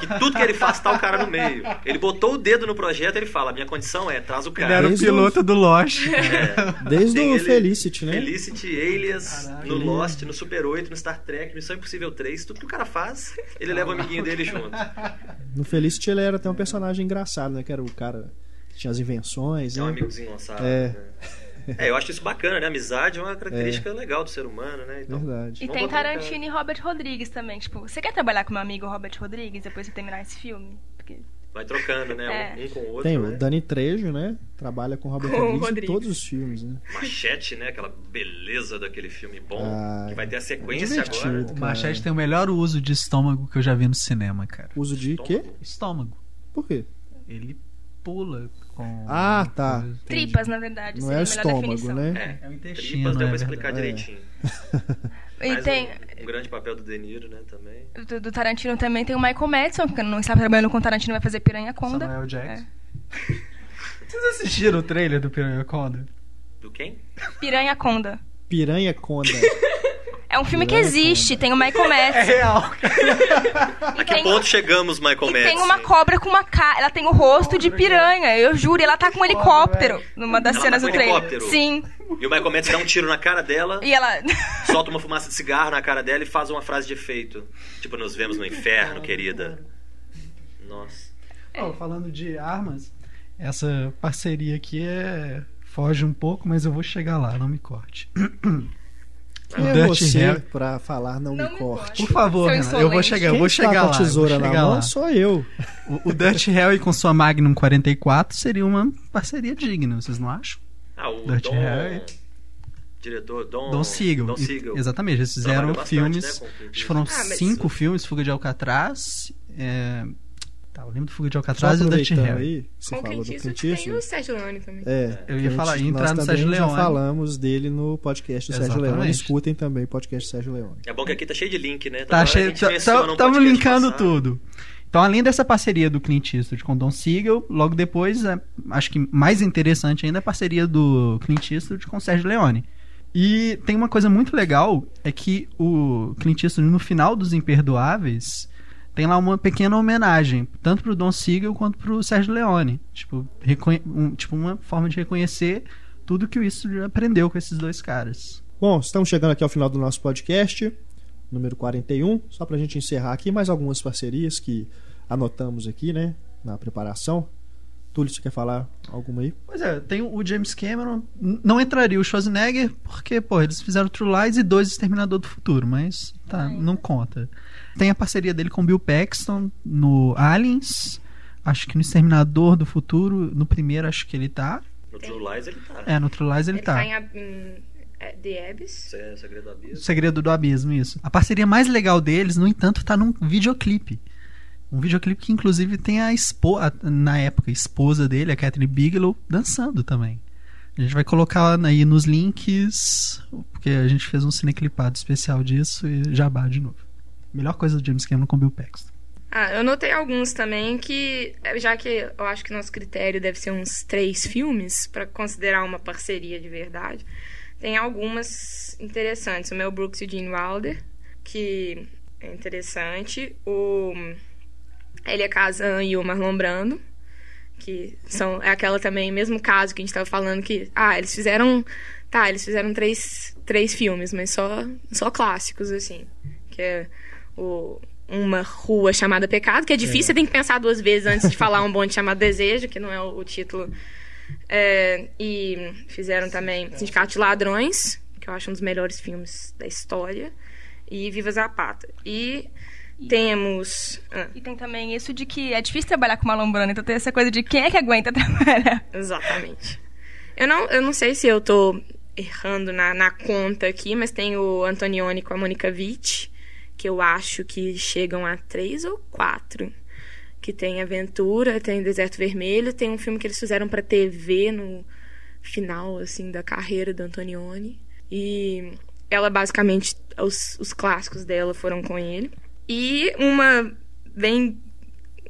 que tudo que ele faz tá o cara no meio. Ele botou o dedo no projeto e ele fala, minha condição é, traz o Ele cara. era o Desde piloto do Lost. É. Desde Tem o ele- Felicity, né? Felicity, Alias, Caraca. no Lost, no Super 8, no Star Trek, Missão Impossível 3, tudo que o cara faz, ele leva o amiguinho dele junto. No Felicity ele era até um personagem engraçado, né? Que era o cara tinha as invenções, É um né? amigo desengonçado. É. né? É, eu acho isso bacana, né? Amizade é uma característica legal do ser humano, né? Então, Verdade. E tem Tarantino e Robert Rodrigues também. Tipo, você quer trabalhar com meu amigo Robert Rodrigues depois de terminar esse filme? Porque Vai trocando, né? É. Um, um com o outro. Tem né? o Dani Trejo, né? Trabalha com o Robert Com o Rodrigues em Rodrigues. todos os filmes, né? Machete, né? Aquela beleza daquele filme bom. Ah, que vai ter a é sequência divertido. agora. O Machete tem o melhor uso de estômago que eu já vi no cinema, cara. Uso de quê? Estômago. Por quê? Ele pula com. Ah, tá. coisa- tripas, na verdade, Não seria é o estômago, definição. né? É, É o intestino, tripas deu é pra explicar verdade. direitinho. E Mas tem. um, um grande papel do De Niro, né? Também. Do, do Tarantino também tem o Michael Madison, que não está trabalhando com o Tarantino, vai fazer Piranha Conda. Samuel Jackson. Vocês assistiram o trailer do Piranha Conda? Do quem? Piranha Conda. Piranha Conda. É um filme que existe, tem o Michael Madison. real, e A que ponto chegamos, Michael e Madison? tem uma cobra com uma cara. Ela tem o rosto de piranha, eu juro. E ela tá com um helicóptero numa das Ela cenas tá do com trailer. helicóptero? Sim. E o Michael Madison dá um tiro na cara dela, E ela. solta uma fumaça de cigarro na cara dela e faz uma frase de efeito. Tipo, nos vemos no inferno, querida. Nossa. Ó, falando de armas, essa parceria aqui é. Foge um pouco, mas eu vou chegar lá, não me corte. Quem é Dirty você Harry. pra falar não, Não me corte? Por favor, Renan, eu vou chegar, eu Quem vou está chegar lá. tesoura vou na chegar mão lá. sou eu. O, o Dirty Harry com sua Magnum 44 seria uma parceria digna, vocês não acham? Ah, o Dirty Dom... Harry. Diretor Dom... Don Siegel. Don E- Siegel. Exatamente, eles fizeram Trabalhou bastante, filmes. né, foram Ah, cinco isso- filmes: Fuga de Alcatraz. É, Tá, eu lembro do Fuga de Alcatraz e o Dirty aproveitando Harry. você Com o falou do Clint Clint Eastwood tem o. Sérgio Leone também. É, Eu ia Clint- falar, ia entrar nós no também Sérgio já Leone. falamos dele no podcast do Sérgio Leone. Escutem também o podcast do Sérgio Leone. É bom que aqui tá cheio de link, né? Tá a cheio, gente menciona um estamos linkando passado. tudo. Então, além dessa parceria do Clint Eastwood com Don Siegel, logo depois, é, acho que mais interessante ainda é a parceria do Clint Eastwood com Sérgio Leone. E tem uma coisa muito legal, é que o Clint Eastwood, no final dos Imperdoáveis, tem lá uma pequena homenagem, tanto pro Don Siegel quanto pro Sérgio Leone. Tipo, um- tipo uma forma de reconhecer tudo que o Eastwood aprendeu com esses dois caras. Bom, estamos chegando aqui ao final do nosso podcast, número 41. Só pra gente encerrar aqui, mais algumas parcerias que anotamos aqui, né? Na preparação. Túlio, você quer falar alguma aí? Pois é, tem o James Cameron. Não entraria o Schwarzenegger, porque, pô, eles fizeram True Lies e dois Exterminador do Futuro, mas tá, não conta. Tem a parceria dele com Bill Paxton no Aliens. Acho que no Exterminador do Futuro, no primeiro acho que ele tá. No True Lies ele tá. É, no True Lies ele, Ele tá. tá em, é, The Abyss. É segredo do O abismo. Segredo do Abismo, isso. A parceria mais legal deles, no entanto, tá num videoclipe. Um videoclipe que, inclusive, tem a esposa, na época, a esposa dele, a Catherine Bigelow, dançando também. A gente vai colocar aí nos links, porque a gente fez um cineclipado especial disso e jabá de novo. Melhor coisa do James Cameron com Bill Paxton. Ah, eu notei alguns também que, já que eu acho que nosso critério deve ser uns três filmes para considerar uma parceria de verdade, tem algumas interessantes. O Mel Brooks e o Gene Wilder, que é interessante. O Elia Kazan e o Marlon Brando, que são é aquela também, mesmo caso que a gente estava falando que, ah, eles fizeram, tá, eles fizeram três, três filmes, mas só só clássicos assim, que é o uma rua chamada Pecado, que é difícil, você tem que pensar duas vezes antes de falar um bonde chamado Desejo, que não é o, o título. É, e fizeram também Sindicato de Ladrões, que eu acho um dos melhores filmes da história, e Viva Zapata. E temos. ah, E tem também isso de que é difícil trabalhar com Marlon Brando, então tem essa coisa de quem é que aguenta trabalhar. Exatamente. Eu não, eu não sei se eu tô errando na, na conta aqui, mas tem o Antonioni com a Monica Witt, que eu acho que chegam a três ou quatro. Que tem Aventura, tem Deserto Vermelho, tem um filme que eles fizeram pra TV no final, assim, da carreira do Antonioni. E ela, basicamente, os, os clássicos dela foram com ele. E uma bem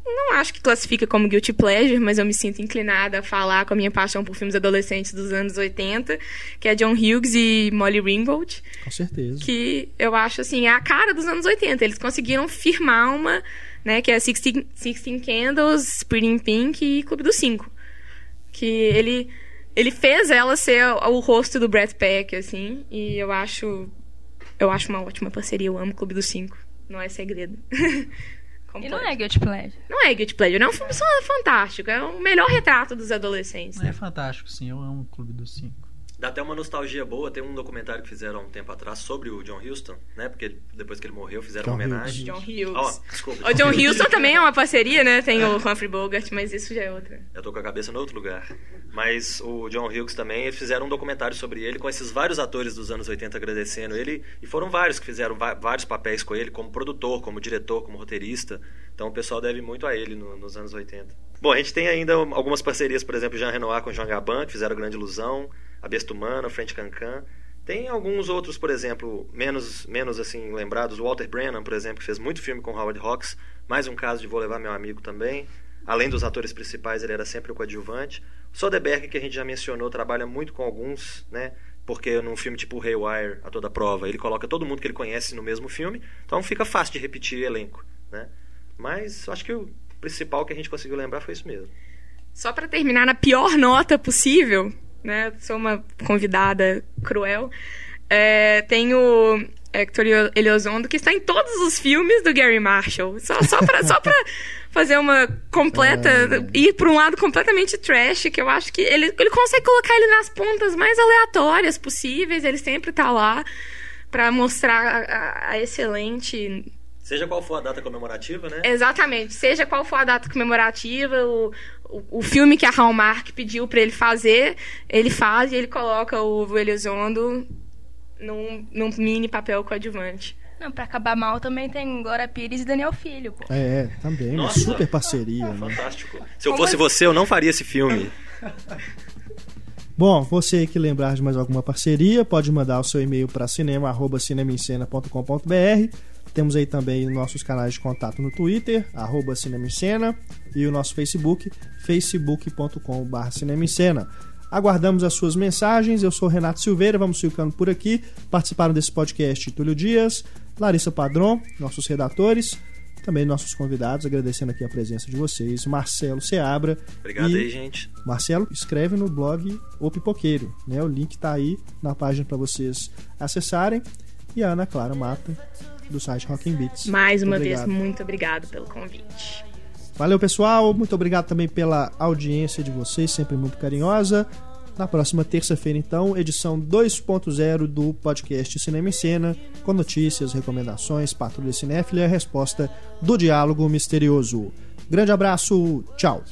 não acho que classifica como guilty pleasure, mas eu me sinto inclinada a falar com a minha paixão por filmes adolescentes dos anos 80, que é John Hughes e Molly Ringwald, Com certeza. que eu acho assim, é a cara dos anos 80. Eles conseguiram firmar uma, né, que é Sixteen, Sixteen Candles, Pretty in Pink e Clube dos Cinco. Que ele ele fez ela ser o, o rosto do Brad Pitt, assim, e eu acho eu acho uma ótima parceria, eu amo Clube dos Cinco. Não é segredo. E não é Guilty Pleasure. Não é Guilty Pleasure, é um filme fantástico. É o melhor retrato dos adolescentes. É fantástico, sim. Eu amo o Clube dos Cinco. Dá até uma nostalgia boa. Tem um documentário que fizeram há um tempo atrás sobre o John Huston, né? Porque depois que ele morreu, fizeram John uma homenagem. John Hughes. Ó, desculpa. O John Huston também é uma parceria, né? Tem o Humphrey Bogart, mas isso já é outra. Eu tô com a cabeça no outro lugar. Mas o John Hughes também, eles fizeram um documentário sobre ele com esses vários atores dos anos 80 agradecendo ele. E foram vários que fizeram vários papéis com ele, como produtor, como diretor, como roteirista. Então o pessoal deve muito a ele no- nos anos 80. Bom, a gente tem ainda algumas parcerias, por exemplo, Jean Renoir com Jean Gabin, que fizeram Grande Ilusão, A Besta Humana, Frente Cancan. Tem alguns outros, por exemplo, menos, menos assim lembrados. Walter Brennan, por exemplo, que fez muito filme com Howard Hawks. Mais um caso de Vou Levar Meu Amigo também. Além dos atores principais, ele era sempre o coadjuvante. Soderbergh, que a gente já mencionou, trabalha muito com alguns, né? Porque num filme tipo Haywire, a toda prova, ele coloca todo mundo que ele conhece no mesmo filme. Então fica fácil de repetir elenco, né? Mas acho que o principal que a gente conseguiu lembrar foi isso mesmo. Só pra terminar na pior nota possível, né? Sou uma convidada cruel. É, tem o Hector Elizondo, que está em todos os filmes do Gary Marshall. Só, só, pra, só pra fazer uma completa. ir pra um lado completamente trash, que eu acho que ele, ele consegue colocar ele nas pontas mais aleatórias possíveis. Ele sempre tá lá pra mostrar a, a- a excelente Seja qual for a data comemorativa, né? Exatamente. Seja qual for a data comemorativa, o, o, o filme que a Hallmark pediu pra ele fazer, ele faz e ele coloca o Elizondo num, num mini papel coadjuvante. Não, pra acabar mal também tem Glória Pires e Daniel Filho, pô. É, também, uma Nossa. super parceria, né? Fantástico. Se eu Como fosse assim? você, eu não faria esse filme. Bom, você que lembrar de mais alguma parceria, pode mandar o seu e-mail para cinema@cinemaencena.com.br. Temos aí também nossos canais de contato no Twitter, arroba Cinema em Cena, e o nosso Facebook, facebook.com.br Cinema em Cena. Aguardamos as suas mensagens. Eu sou Renato Silveira, vamos ficando por aqui. Participaram desse podcast Túlio Dias, Larissa Padron, nossos redatores, também nossos convidados, agradecendo aqui a presença de vocês, Marcelo Seabra. Obrigado e aí, gente. Marcelo escreve no blog O Pipoqueiro, né? O link tá aí na página para vocês acessarem. E a Ana Clara Mata, do site Rockin' Beats. Mais uma Obrigado. vez, muito obrigado pelo convite. Valeu, pessoal. Muito obrigado também pela audiência de vocês, sempre muito carinhosa. Na próxima terça-feira, então, edição 2.0 do podcast Cinema em Cena, com notícias, recomendações, patrulha cinéfila e a resposta do diálogo misterioso. Grande abraço, tchau.